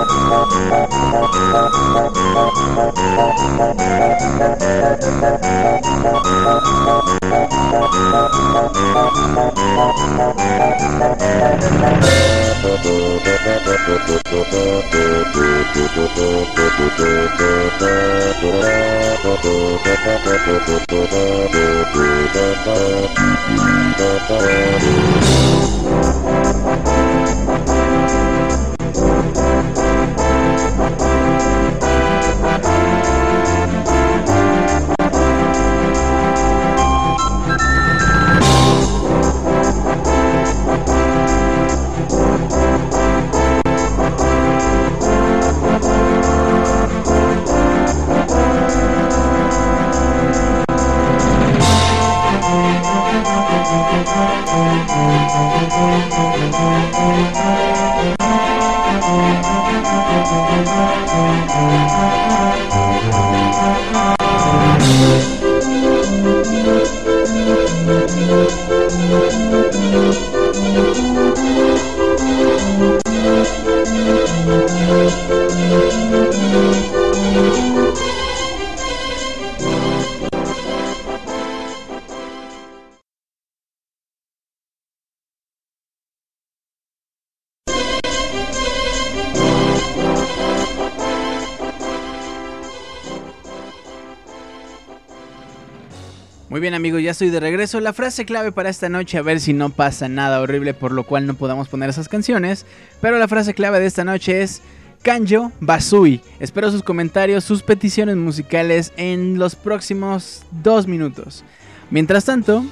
Muy bien amigos, ya estoy de regreso. La frase clave para esta noche, a ver si no pasa nada horrible por lo cual no podamos poner esas canciones. Pero la frase clave de esta noche es Kanjo Basui. Espero sus comentarios, sus peticiones musicales en los próximos dos minutos. Mientras tanto,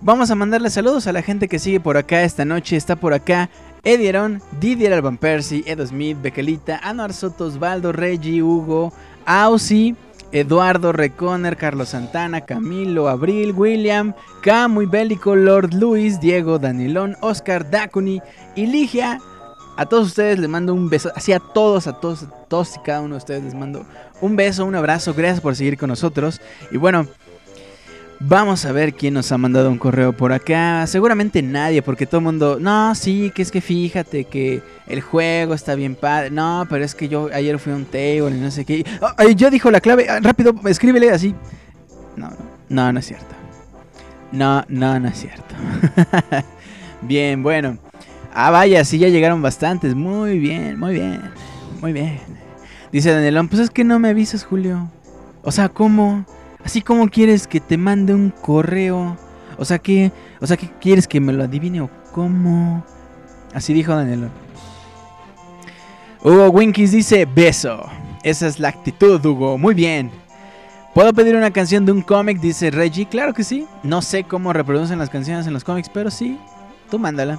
vamos a mandarle saludos a la gente que sigue por acá esta noche. Está por acá Edieron, Didier Alban Percy, Edo Smith, Bequelita, Anuar Soto, Osvaldo, Reggie, Hugo, Ausi. Eduardo Reconer, Carlos Santana, Camilo, Abril, William, Camuy Bélico, Lord Luis, Diego, Danilón, Oscar, Dacuni y Ligia. A todos ustedes les mando un beso, así a todos, a todos, a todos y cada uno de ustedes les mando un beso, un abrazo, gracias por seguir con nosotros. Y bueno, Vamos a ver quién nos ha mandado un correo por acá. Seguramente nadie, porque todo el mundo. No, sí, que es que fíjate que el juego está bien padre. No, pero es que yo ayer fui a un table y no sé qué. Oh, ya dijo la clave. Ah, rápido, escríbele así. No, no, no es cierto. No, no, no es cierto. *laughs* bien, bueno. Ah, vaya, sí, ya llegaron bastantes. Muy bien, muy bien. Muy bien. Dice Danielón, pues es que no me avisas, Julio. O sea, ¿cómo? Así como quieres que te mande un correo. O sea, que, o sea, que quieres que me lo adivine o cómo? Así dijo Daniel. Hugo Winkies dice beso. Esa es la actitud, Hugo. Muy bien. ¿Puedo pedir una canción de un cómic? Dice Reggie. Claro que sí. No sé cómo reproducen las canciones en los cómics, pero sí. Tú mándala.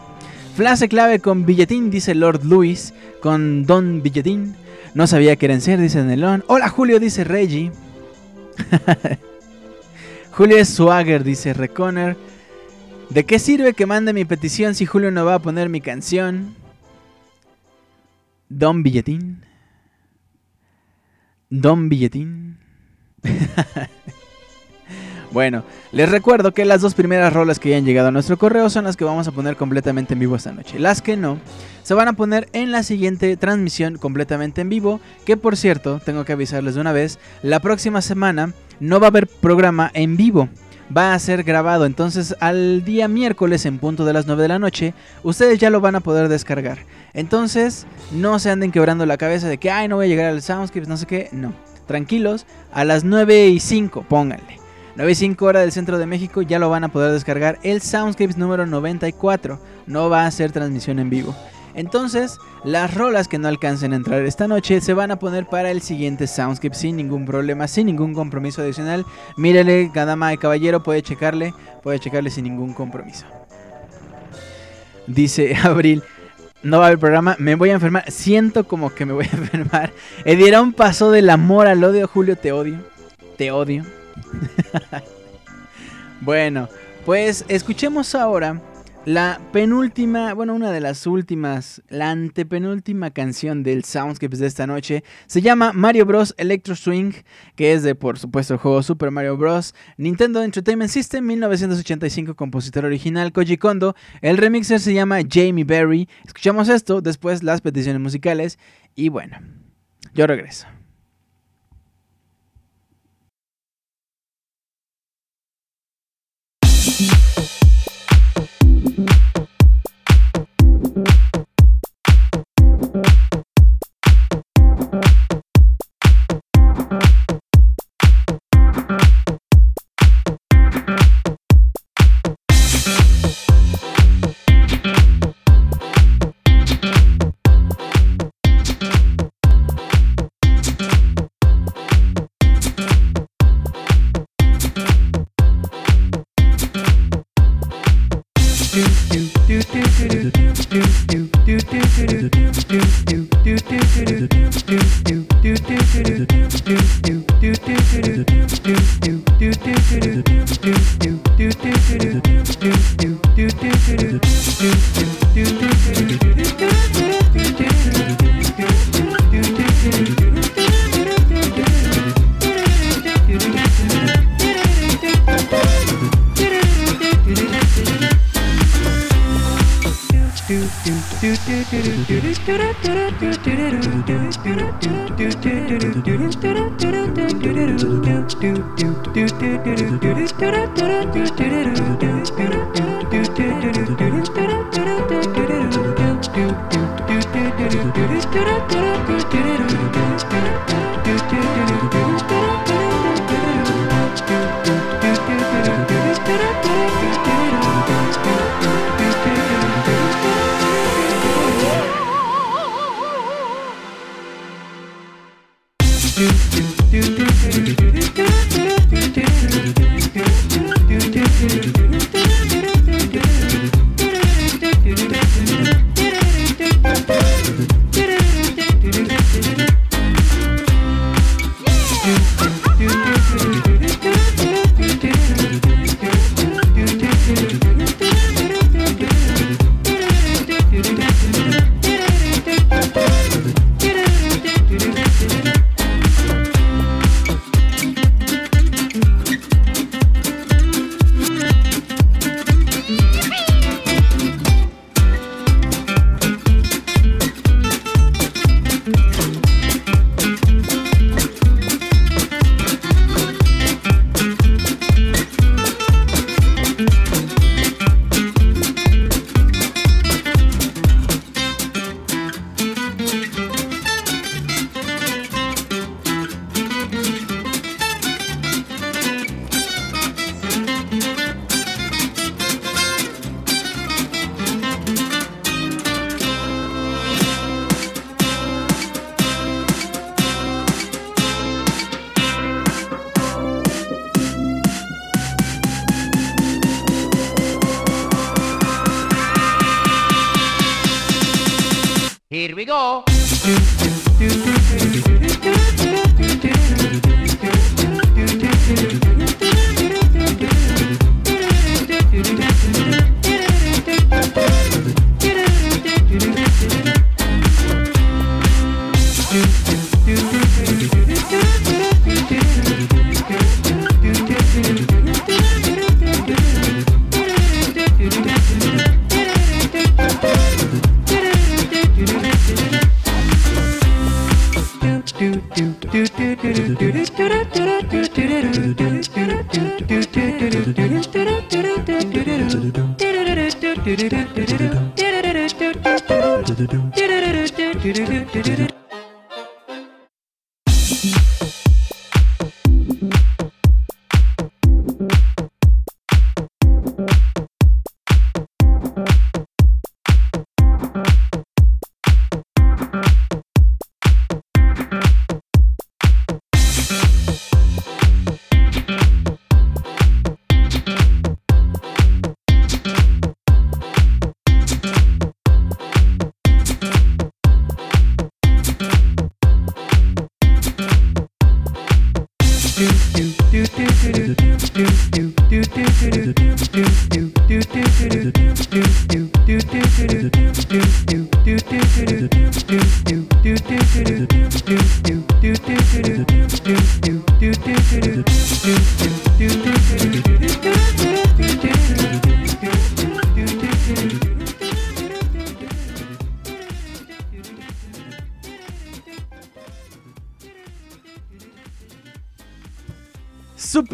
Frase clave con billetín, dice Lord Louis. Con Don Billetín. No sabía que era en ser, dice Nelón. Hola Julio, dice Reggie. *laughs* Julio Swagger, dice Reconer. ¿De qué sirve que mande mi petición si Julio no va a poner mi canción? Don Billetín. Don Billetín. *laughs* bueno, les recuerdo que las dos primeras rolas que ya han llegado a nuestro correo son las que vamos a poner completamente en vivo esta noche. Las que no, se van a poner en la siguiente transmisión completamente en vivo. Que por cierto, tengo que avisarles de una vez, la próxima semana no va a haber programa en vivo. Va a ser grabado, entonces al día miércoles en punto de las 9 de la noche, ustedes ya lo van a poder descargar. Entonces, no se anden quebrando la cabeza de que, ay, no voy a llegar al Soundscapes, no sé qué. No, tranquilos, a las 9 y 5, pónganle. 9 y 5 hora del centro de México ya lo van a poder descargar el Soundscapes número 94. No va a ser transmisión en vivo. Entonces, las rolas que no alcancen a entrar esta noche se van a poner para el siguiente Soundscape sin ningún problema, sin ningún compromiso adicional. Mírele, dama y caballero, puede checarle, puede checarle sin ningún compromiso. Dice *laughs* Abril, no va a haber programa, me voy a enfermar, siento como que me voy a *laughs* enfermar. un paso del amor al odio, Julio, te odio, te odio. *laughs* bueno, pues escuchemos ahora la penúltima, bueno, una de las últimas, la antepenúltima canción del Soundscapes de esta noche se llama Mario Bros. Electro Swing, que es de, por supuesto, el juego Super Mario Bros. Nintendo Entertainment System 1985, compositor original Koji Kondo. El remixer se llama Jamie Berry. Escuchamos esto, después las peticiones musicales y bueno, yo regreso.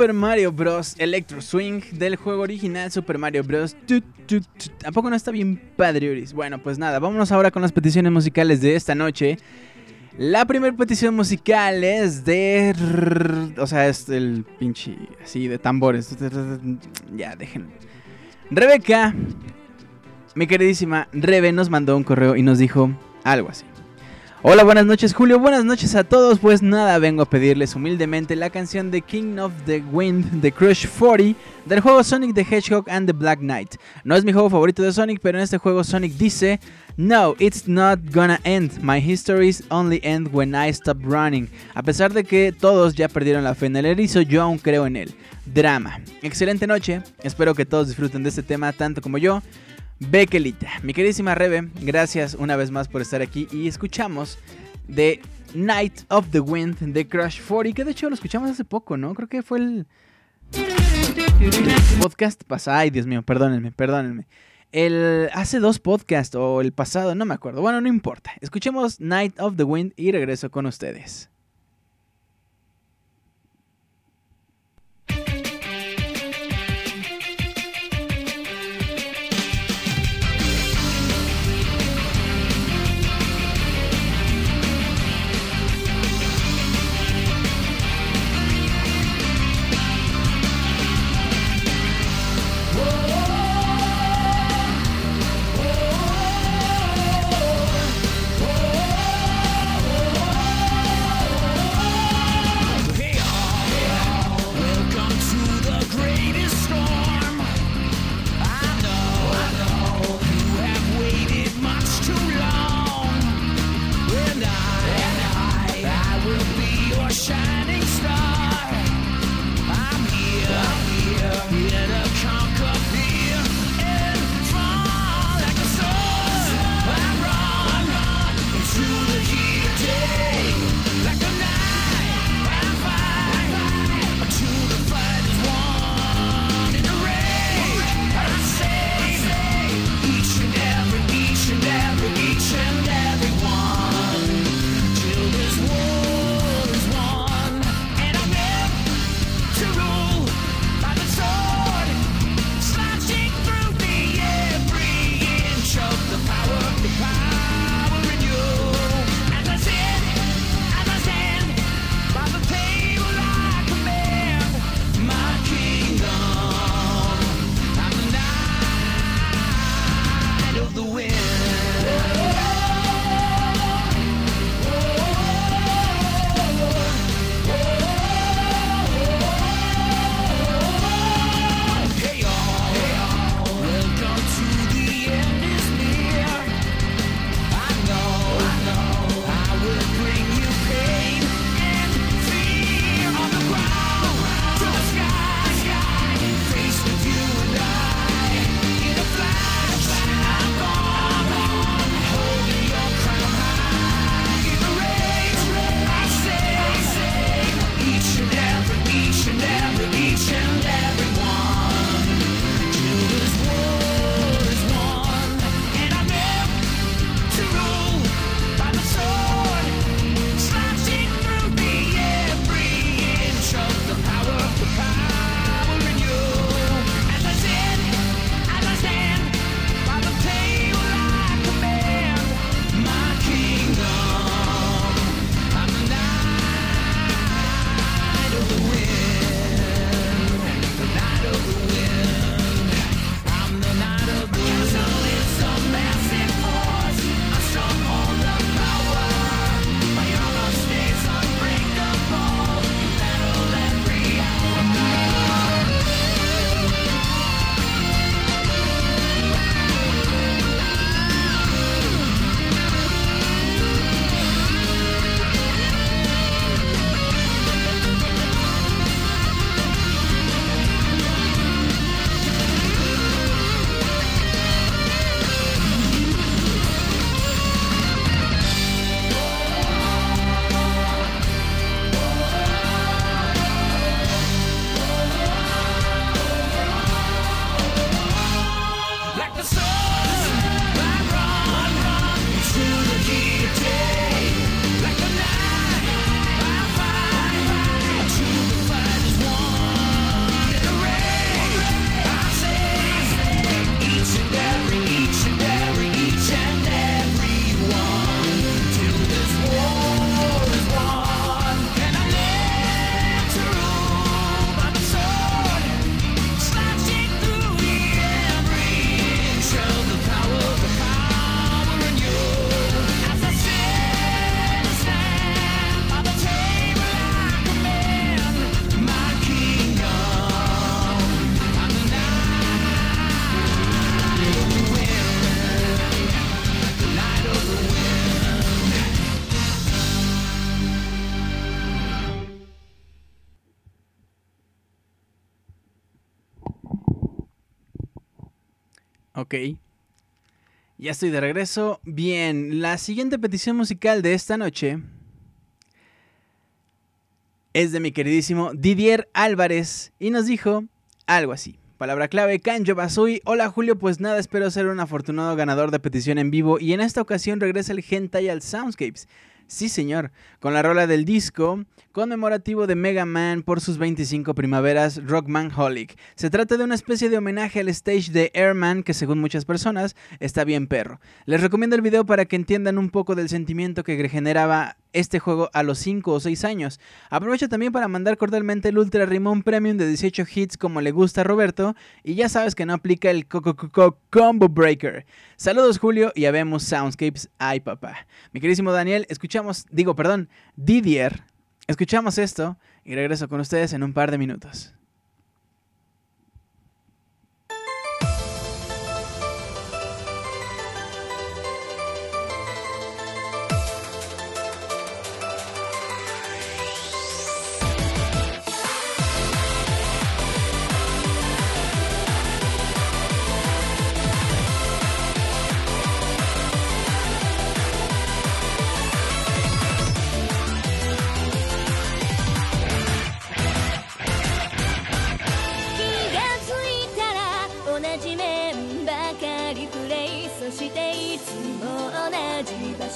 Super Mario Bros. Electro Swing del juego original Super Mario Bros. Tut, tut, tut. ¿A poco no está bien padre, Uris? Bueno, pues nada, vámonos ahora con las peticiones musicales de esta noche. La primera petición musical es de... O sea, es el pinche... Así, de tambores. Ya, déjenme. Rebeca, mi queridísima Rebe, nos mandó un correo y nos dijo algo así. Hola, buenas noches Julio, buenas noches a todos. Pues nada, vengo a pedirles humildemente la canción de King of the Wind de Crush 40 del juego Sonic the Hedgehog and the Black Knight. No es mi juego favorito de Sonic, pero en este juego Sonic dice, No, it's not gonna end. My histories only end when I stop running. A pesar de que todos ya perdieron la fe en el erizo, yo aún creo en él. Drama. Excelente noche, espero que todos disfruten de este tema tanto como yo. Bekelita. Mi queridísima Rebe, gracias una vez más por estar aquí y escuchamos de Night of the Wind de Crush 40, que de hecho lo escuchamos hace poco, ¿no? Creo que fue el podcast pasado. Ay, Dios mío, perdónenme, perdónenme. El hace dos podcasts o el pasado, no me acuerdo. Bueno, no importa. Escuchemos Night of the Wind y regreso con ustedes. Ya estoy de regreso. Bien, la siguiente petición musical de esta noche es de mi queridísimo Didier Álvarez y nos dijo algo así. Palabra clave, Kanjo Basui. Hola Julio, pues nada, espero ser un afortunado ganador de petición en vivo y en esta ocasión regresa el Hentai al Soundscapes. Sí, señor, con la rola del disco conmemorativo de Mega Man por sus 25 primaveras Rockman Holic. Se trata de una especie de homenaje al stage de Airman que según muchas personas está bien perro. Les recomiendo el video para que entiendan un poco del sentimiento que generaba este juego a los 5 o 6 años. Aprovecho también para mandar cordialmente el Ultra Rimón Premium de 18 hits como le gusta a Roberto y ya sabes que no aplica el co Combo Breaker. Saludos Julio y habemos Soundscapes. Ay papá. Mi queridísimo Daniel, escuchamos, digo perdón, Didier Escuchamos esto y regreso con ustedes en un par de minutos.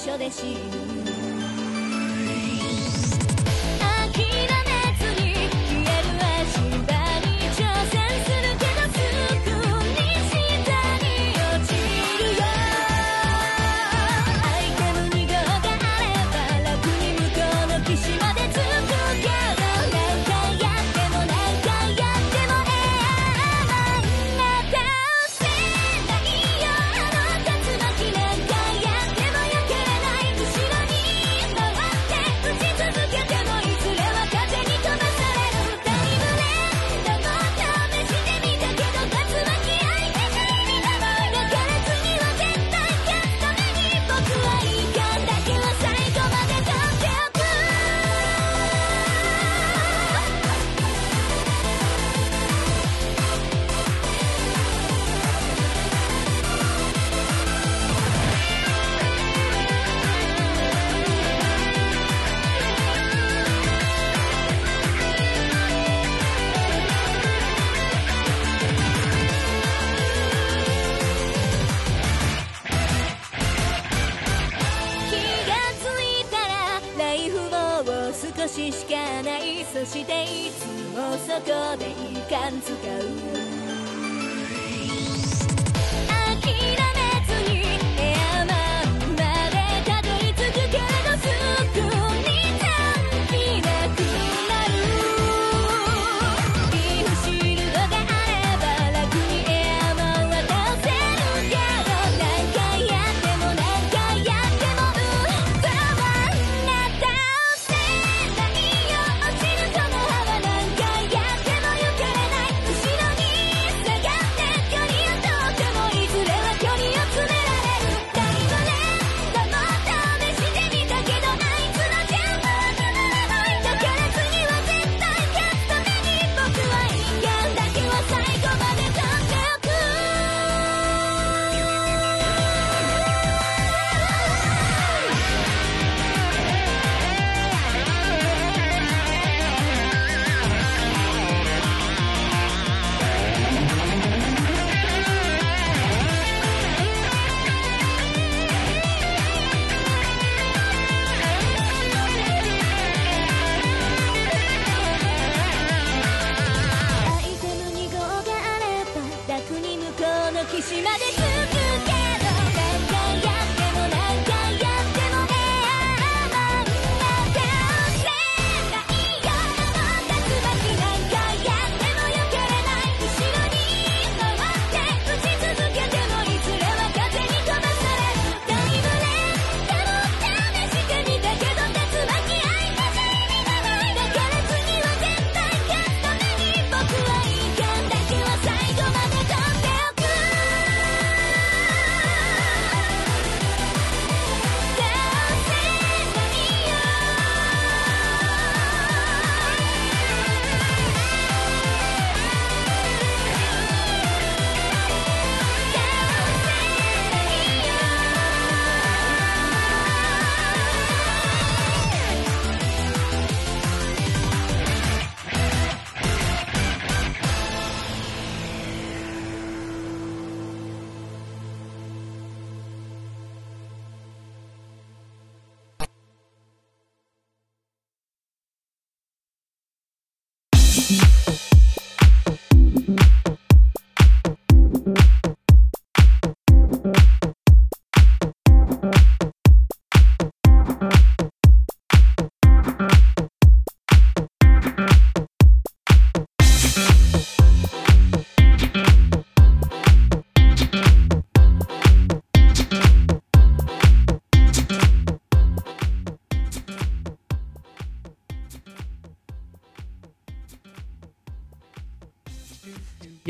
緒で
し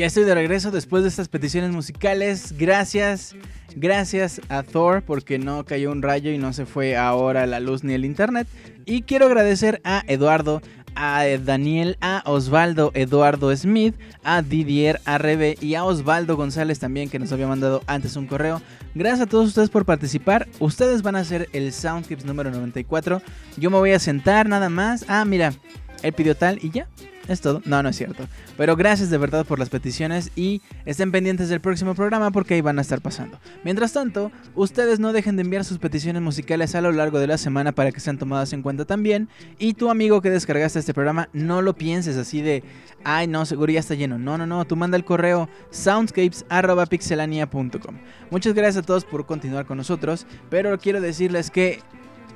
Estoy de regreso después de estas peticiones musicales. Gracias, gracias a Thor porque no cayó un rayo y no se fue ahora la luz ni el internet. Y quiero agradecer a Eduardo, a Daniel, a Osvaldo Eduardo Smith, a Didier Arrebe y a Osvaldo González también que nos había mandado antes un correo. Gracias a todos ustedes por participar. Ustedes van a ser el Soundtips número 94. Yo me voy a sentar nada más. Ah, mira, él pidió tal y ya. Es todo. No, no es cierto. Pero gracias de verdad por las peticiones y estén pendientes del próximo programa porque ahí van a estar pasando. Mientras tanto, ustedes no dejen de enviar sus peticiones musicales a lo largo de la semana para que sean tomadas en cuenta también. Y tu amigo que descargaste este programa, no lo pienses así de, ay no, seguro ya está lleno. No, no, no, tú manda el correo soundscapes.pixelania.com. Muchas gracias a todos por continuar con nosotros, pero quiero decirles que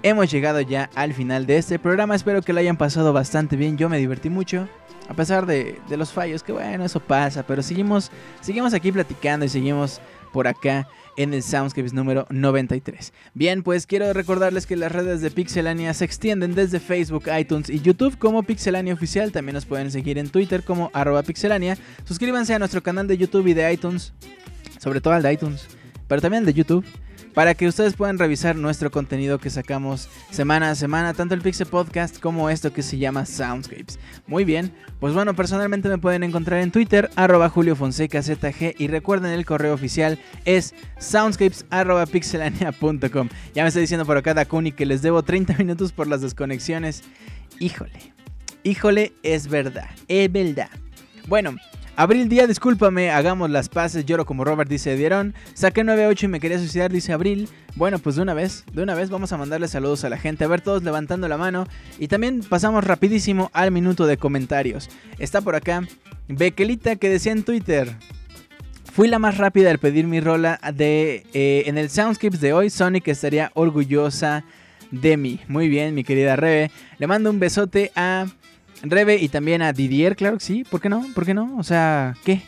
hemos llegado ya al final de este programa. Espero que lo hayan pasado bastante bien. Yo me divertí mucho. A pesar de, los fallos, que bueno, eso pasa. Pero seguimos, seguimos aquí platicando y seguimos por acá en el Soundscapes número 93. Bien, pues quiero recordarles que las redes de Pixelania se extienden desde Facebook, iTunes y YouTube como Pixelania Oficial. También nos pueden seguir en Twitter como arroba pixelania. Suscríbanse a nuestro canal de YouTube y de iTunes. Sobre todo al de iTunes. Pero también al de YouTube para que ustedes puedan revisar nuestro contenido que sacamos semana a semana, tanto el Pixel Podcast como esto que se llama Soundscapes. Muy bien, pues bueno, personalmente me pueden encontrar en Twitter, arroba Julio Fonseca ZG, y recuerden el correo oficial es soundscapes.pixelania.com. Ya me está diciendo por acá Dakuni que les debo 30 minutos por las desconexiones. Híjole, híjole, es verdad, es verdad. Bueno, Abril día, discúlpame, hagamos las paces, lloro como Robert, dice Dieron. Saqué 9-8 y me quería suicidar, dice Abril. Bueno, pues de una vez, de una vez vamos a mandarle saludos a la gente. A ver, todos levantando la mano. Y también pasamos rapidísimo al minuto de comentarios. Está por acá Bequelita que decía en Twitter. Fui la más rápida al pedir mi rola de eh, en el Soundscapes de hoy. Sonic estaría orgullosa de mí. Muy bien, mi querida Rebe. Le mando un besote a Rebe y también a Didier, claro que sí. ¿Por qué no? ¿Por qué no? O sea, ¿qué?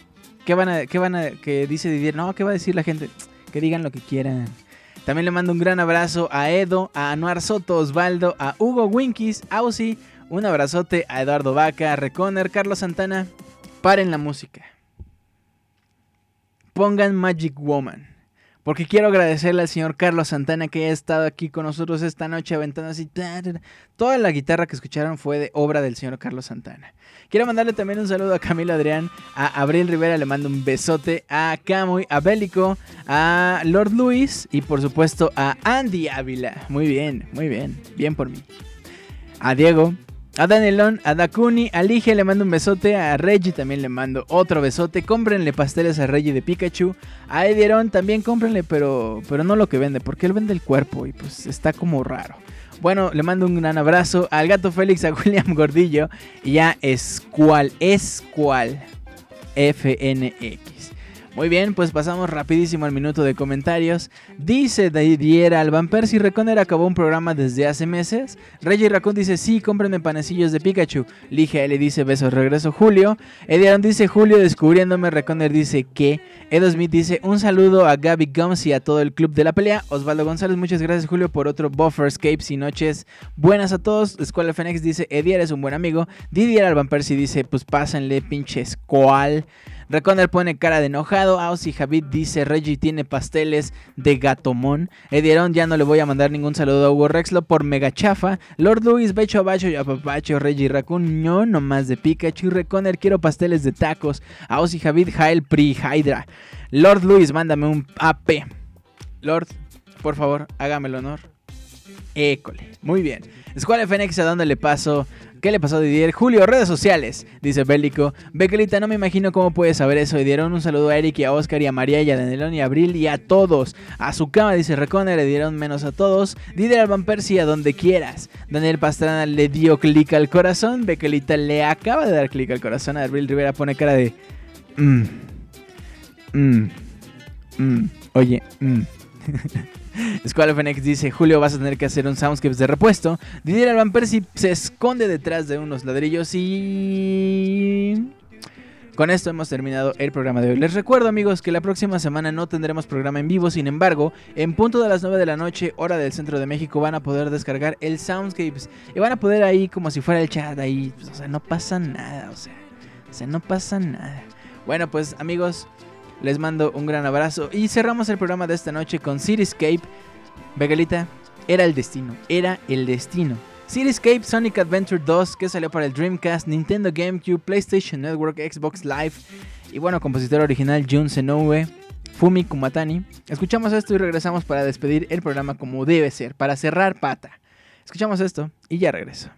¿Qué van a, qué van a, que dice Didier? No, ¿qué va a decir la gente? Que digan lo que quieran. También le mando un gran abrazo a Edo, a Anuar Soto, Osvaldo, a Hugo Winkis, Ausi. Un abrazote a Eduardo Vaca, a Reconer, Carlos Santana. Paren la música. Pongan Magic Woman. Porque quiero agradecerle al señor Carlos Santana que haya estado aquí con nosotros esta noche aventando así. Toda la guitarra que escucharon fue de obra del señor Carlos Santana. Quiero mandarle también un saludo a Camilo Adrián, a Abril Rivera, le mando un besote, a Camuy, a Bélico, a Lord Luis y por supuesto a Andy Ávila. Muy bien, muy bien, bien por mí. A Diego, a Danielón, a Dakuni, a Lige le mando un besote, a Reggie también le mando otro besote. Cómprenle pasteles a Reggie de Pikachu. A Edieron también cómprenle, pero, pero no lo que vende, porque él vende el cuerpo y pues está como raro. Bueno, le mando un gran abrazo al gato Félix, a *laughs* William Gordillo y a Escual, Escual FNX. Muy bien, pues pasamos rapidísimo al minuto de comentarios. Dice Didier Alban Percy Reconer acabó un programa desde hace meses. Reggie Raccoon dice sí, cómprenme panecillos de Pikachu. Lige le dice besos, regreso Julio. Ediaron dice Julio descubriéndome. Reconer dice que. Edo Smith dice un saludo a Gaby Gums y a todo el club de la pelea. Osvaldo González, muchas gracias Julio por otro Bufferscapes y noches buenas a todos. Escuela Fénix dice Edier es un buen amigo. Didier Alban Percy dice pues pásenle pinches cual. Reconer pone cara de enojado. Aussie Javid dice: Reggie tiene pasteles de gatomón. Edieron, ya no le voy a mandar ningún saludo a Hugo Rexlo por mega chafa. Lord Luis, Becho Bacho y Apapacho, Reggie Raccoon, no nomás de Pikachu. Reconer, quiero pasteles de tacos. Aussie Javid, Jael Pri, Hydra. Lord Luis, mándame un AP. Lord, por favor, hágame el honor. École. Muy bien. Escuela FNX, ¿a dónde le paso? ¿Qué le pasó a Didier? Julio, redes sociales, dice Bélico. Bequelita, no me imagino cómo puedes saber eso. Y dieron un saludo a Eric y a Oscar y a María y a Danielón y a Abril y a todos. A su cama, dice Reconer, le dieron menos a todos. Didier Alban Percy, a donde quieras. Daniel Pastrana le dio clic al corazón. Bequelita le acaba de dar clic al corazón. A Abril Rivera pone cara de. Mmm. Mmm. Mmm. Oye, *laughs* Squall FNX dice, Julio vas a tener que hacer un soundscapes de repuesto. Didier Alban Percy se esconde detrás de unos ladrillos y... Con esto hemos terminado el programa de hoy. Les recuerdo amigos que la próxima semana no tendremos programa en vivo, sin embargo, en punto de las 9 de la noche, hora del centro de México, van a poder descargar el Soundscapes y van a poder ahí como si fuera el chat ahí, pues, o sea, no pasa nada, o sea, o sea, no pasa nada. Bueno, pues amigos, les mando un gran abrazo y cerramos el programa de esta noche con Cityscape. Begalita, era el destino, era el destino. Cityscape Sonic Adventure 2 que salió para el Dreamcast, Nintendo GameCube, PlayStation Network, Xbox Live y bueno, compositor original Jun Senoue, Fumi Kumatani. Escuchamos esto y regresamos para despedir el programa como debe ser, para cerrar pata. Escuchamos esto y ya regreso.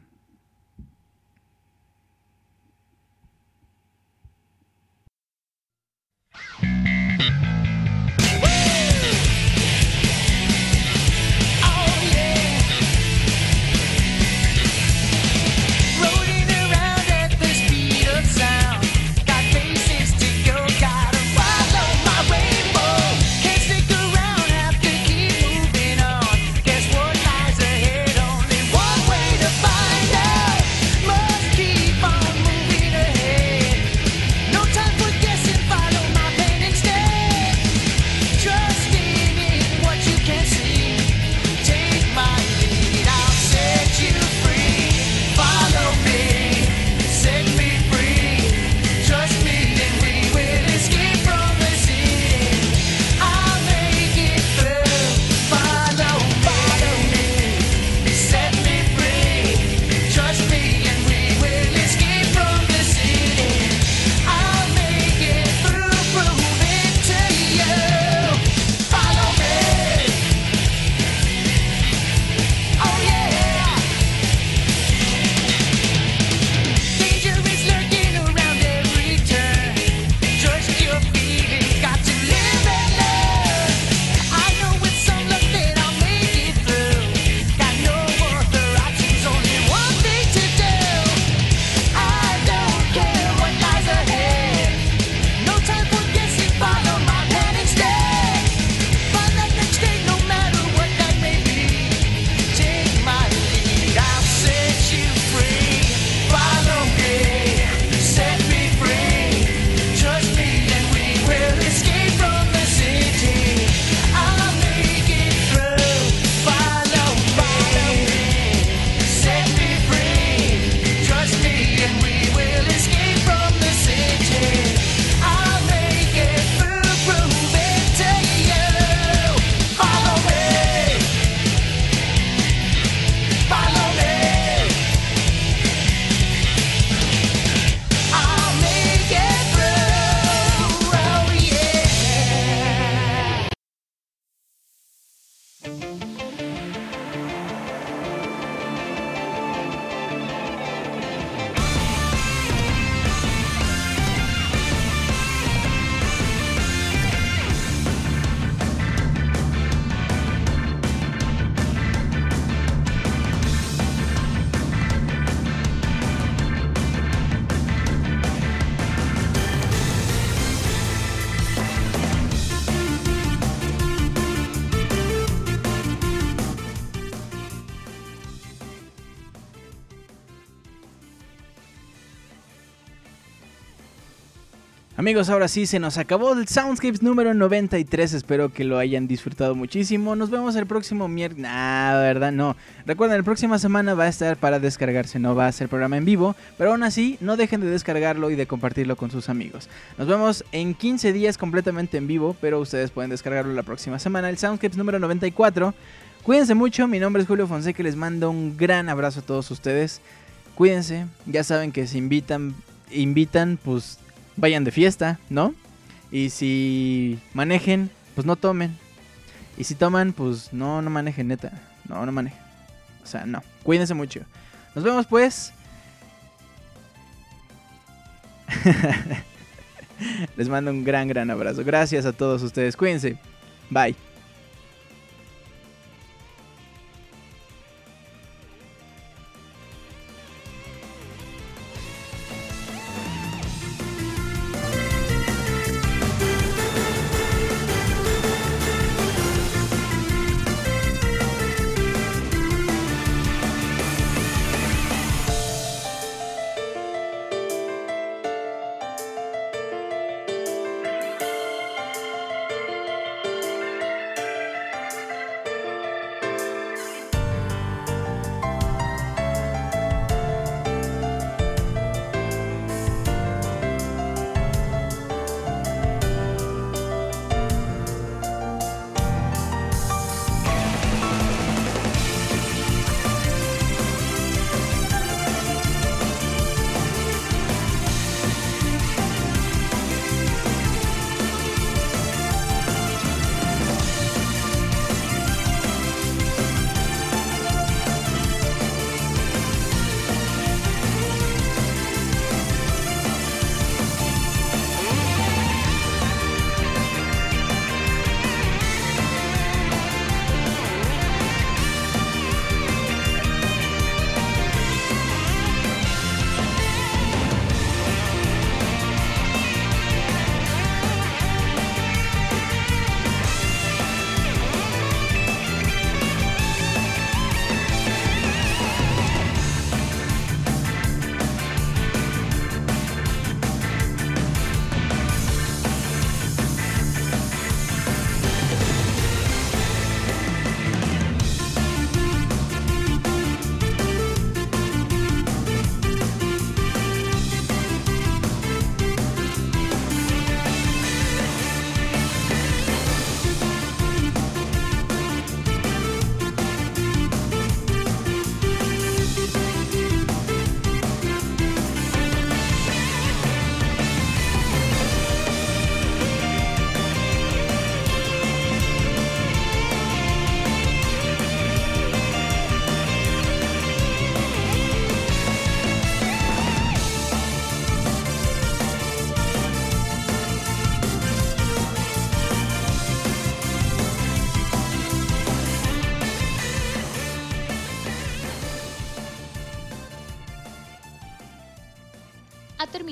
Amigos, ahora sí se nos acabó el Soundscapes número 93. Espero que lo hayan disfrutado muchísimo. Nos vemos el próximo miércoles. Nah, ¿verdad? No. Recuerden, la próxima semana va a estar para descargarse. No va a ser programa en vivo. Pero aún así, no dejen de descargarlo y de compartirlo con sus amigos. Nos vemos en 15 días completamente en vivo. Pero ustedes pueden descargarlo la próxima semana. El Soundscapes número 94. Cuídense mucho. Mi nombre es Julio Fonseca. Les mando un gran abrazo a todos ustedes. Cuídense. Ya saben que si invitan, invitan, pues vayan de fiesta, ¿no? Y si manejen, pues no tomen. Y si toman, pues no, no manejen, neta. No, no manejen. O sea, no. Cuídense mucho. Nos vemos pues. *laughs* Les mando un gran, gran abrazo. Gracias a todos ustedes. Cuídense. Bye.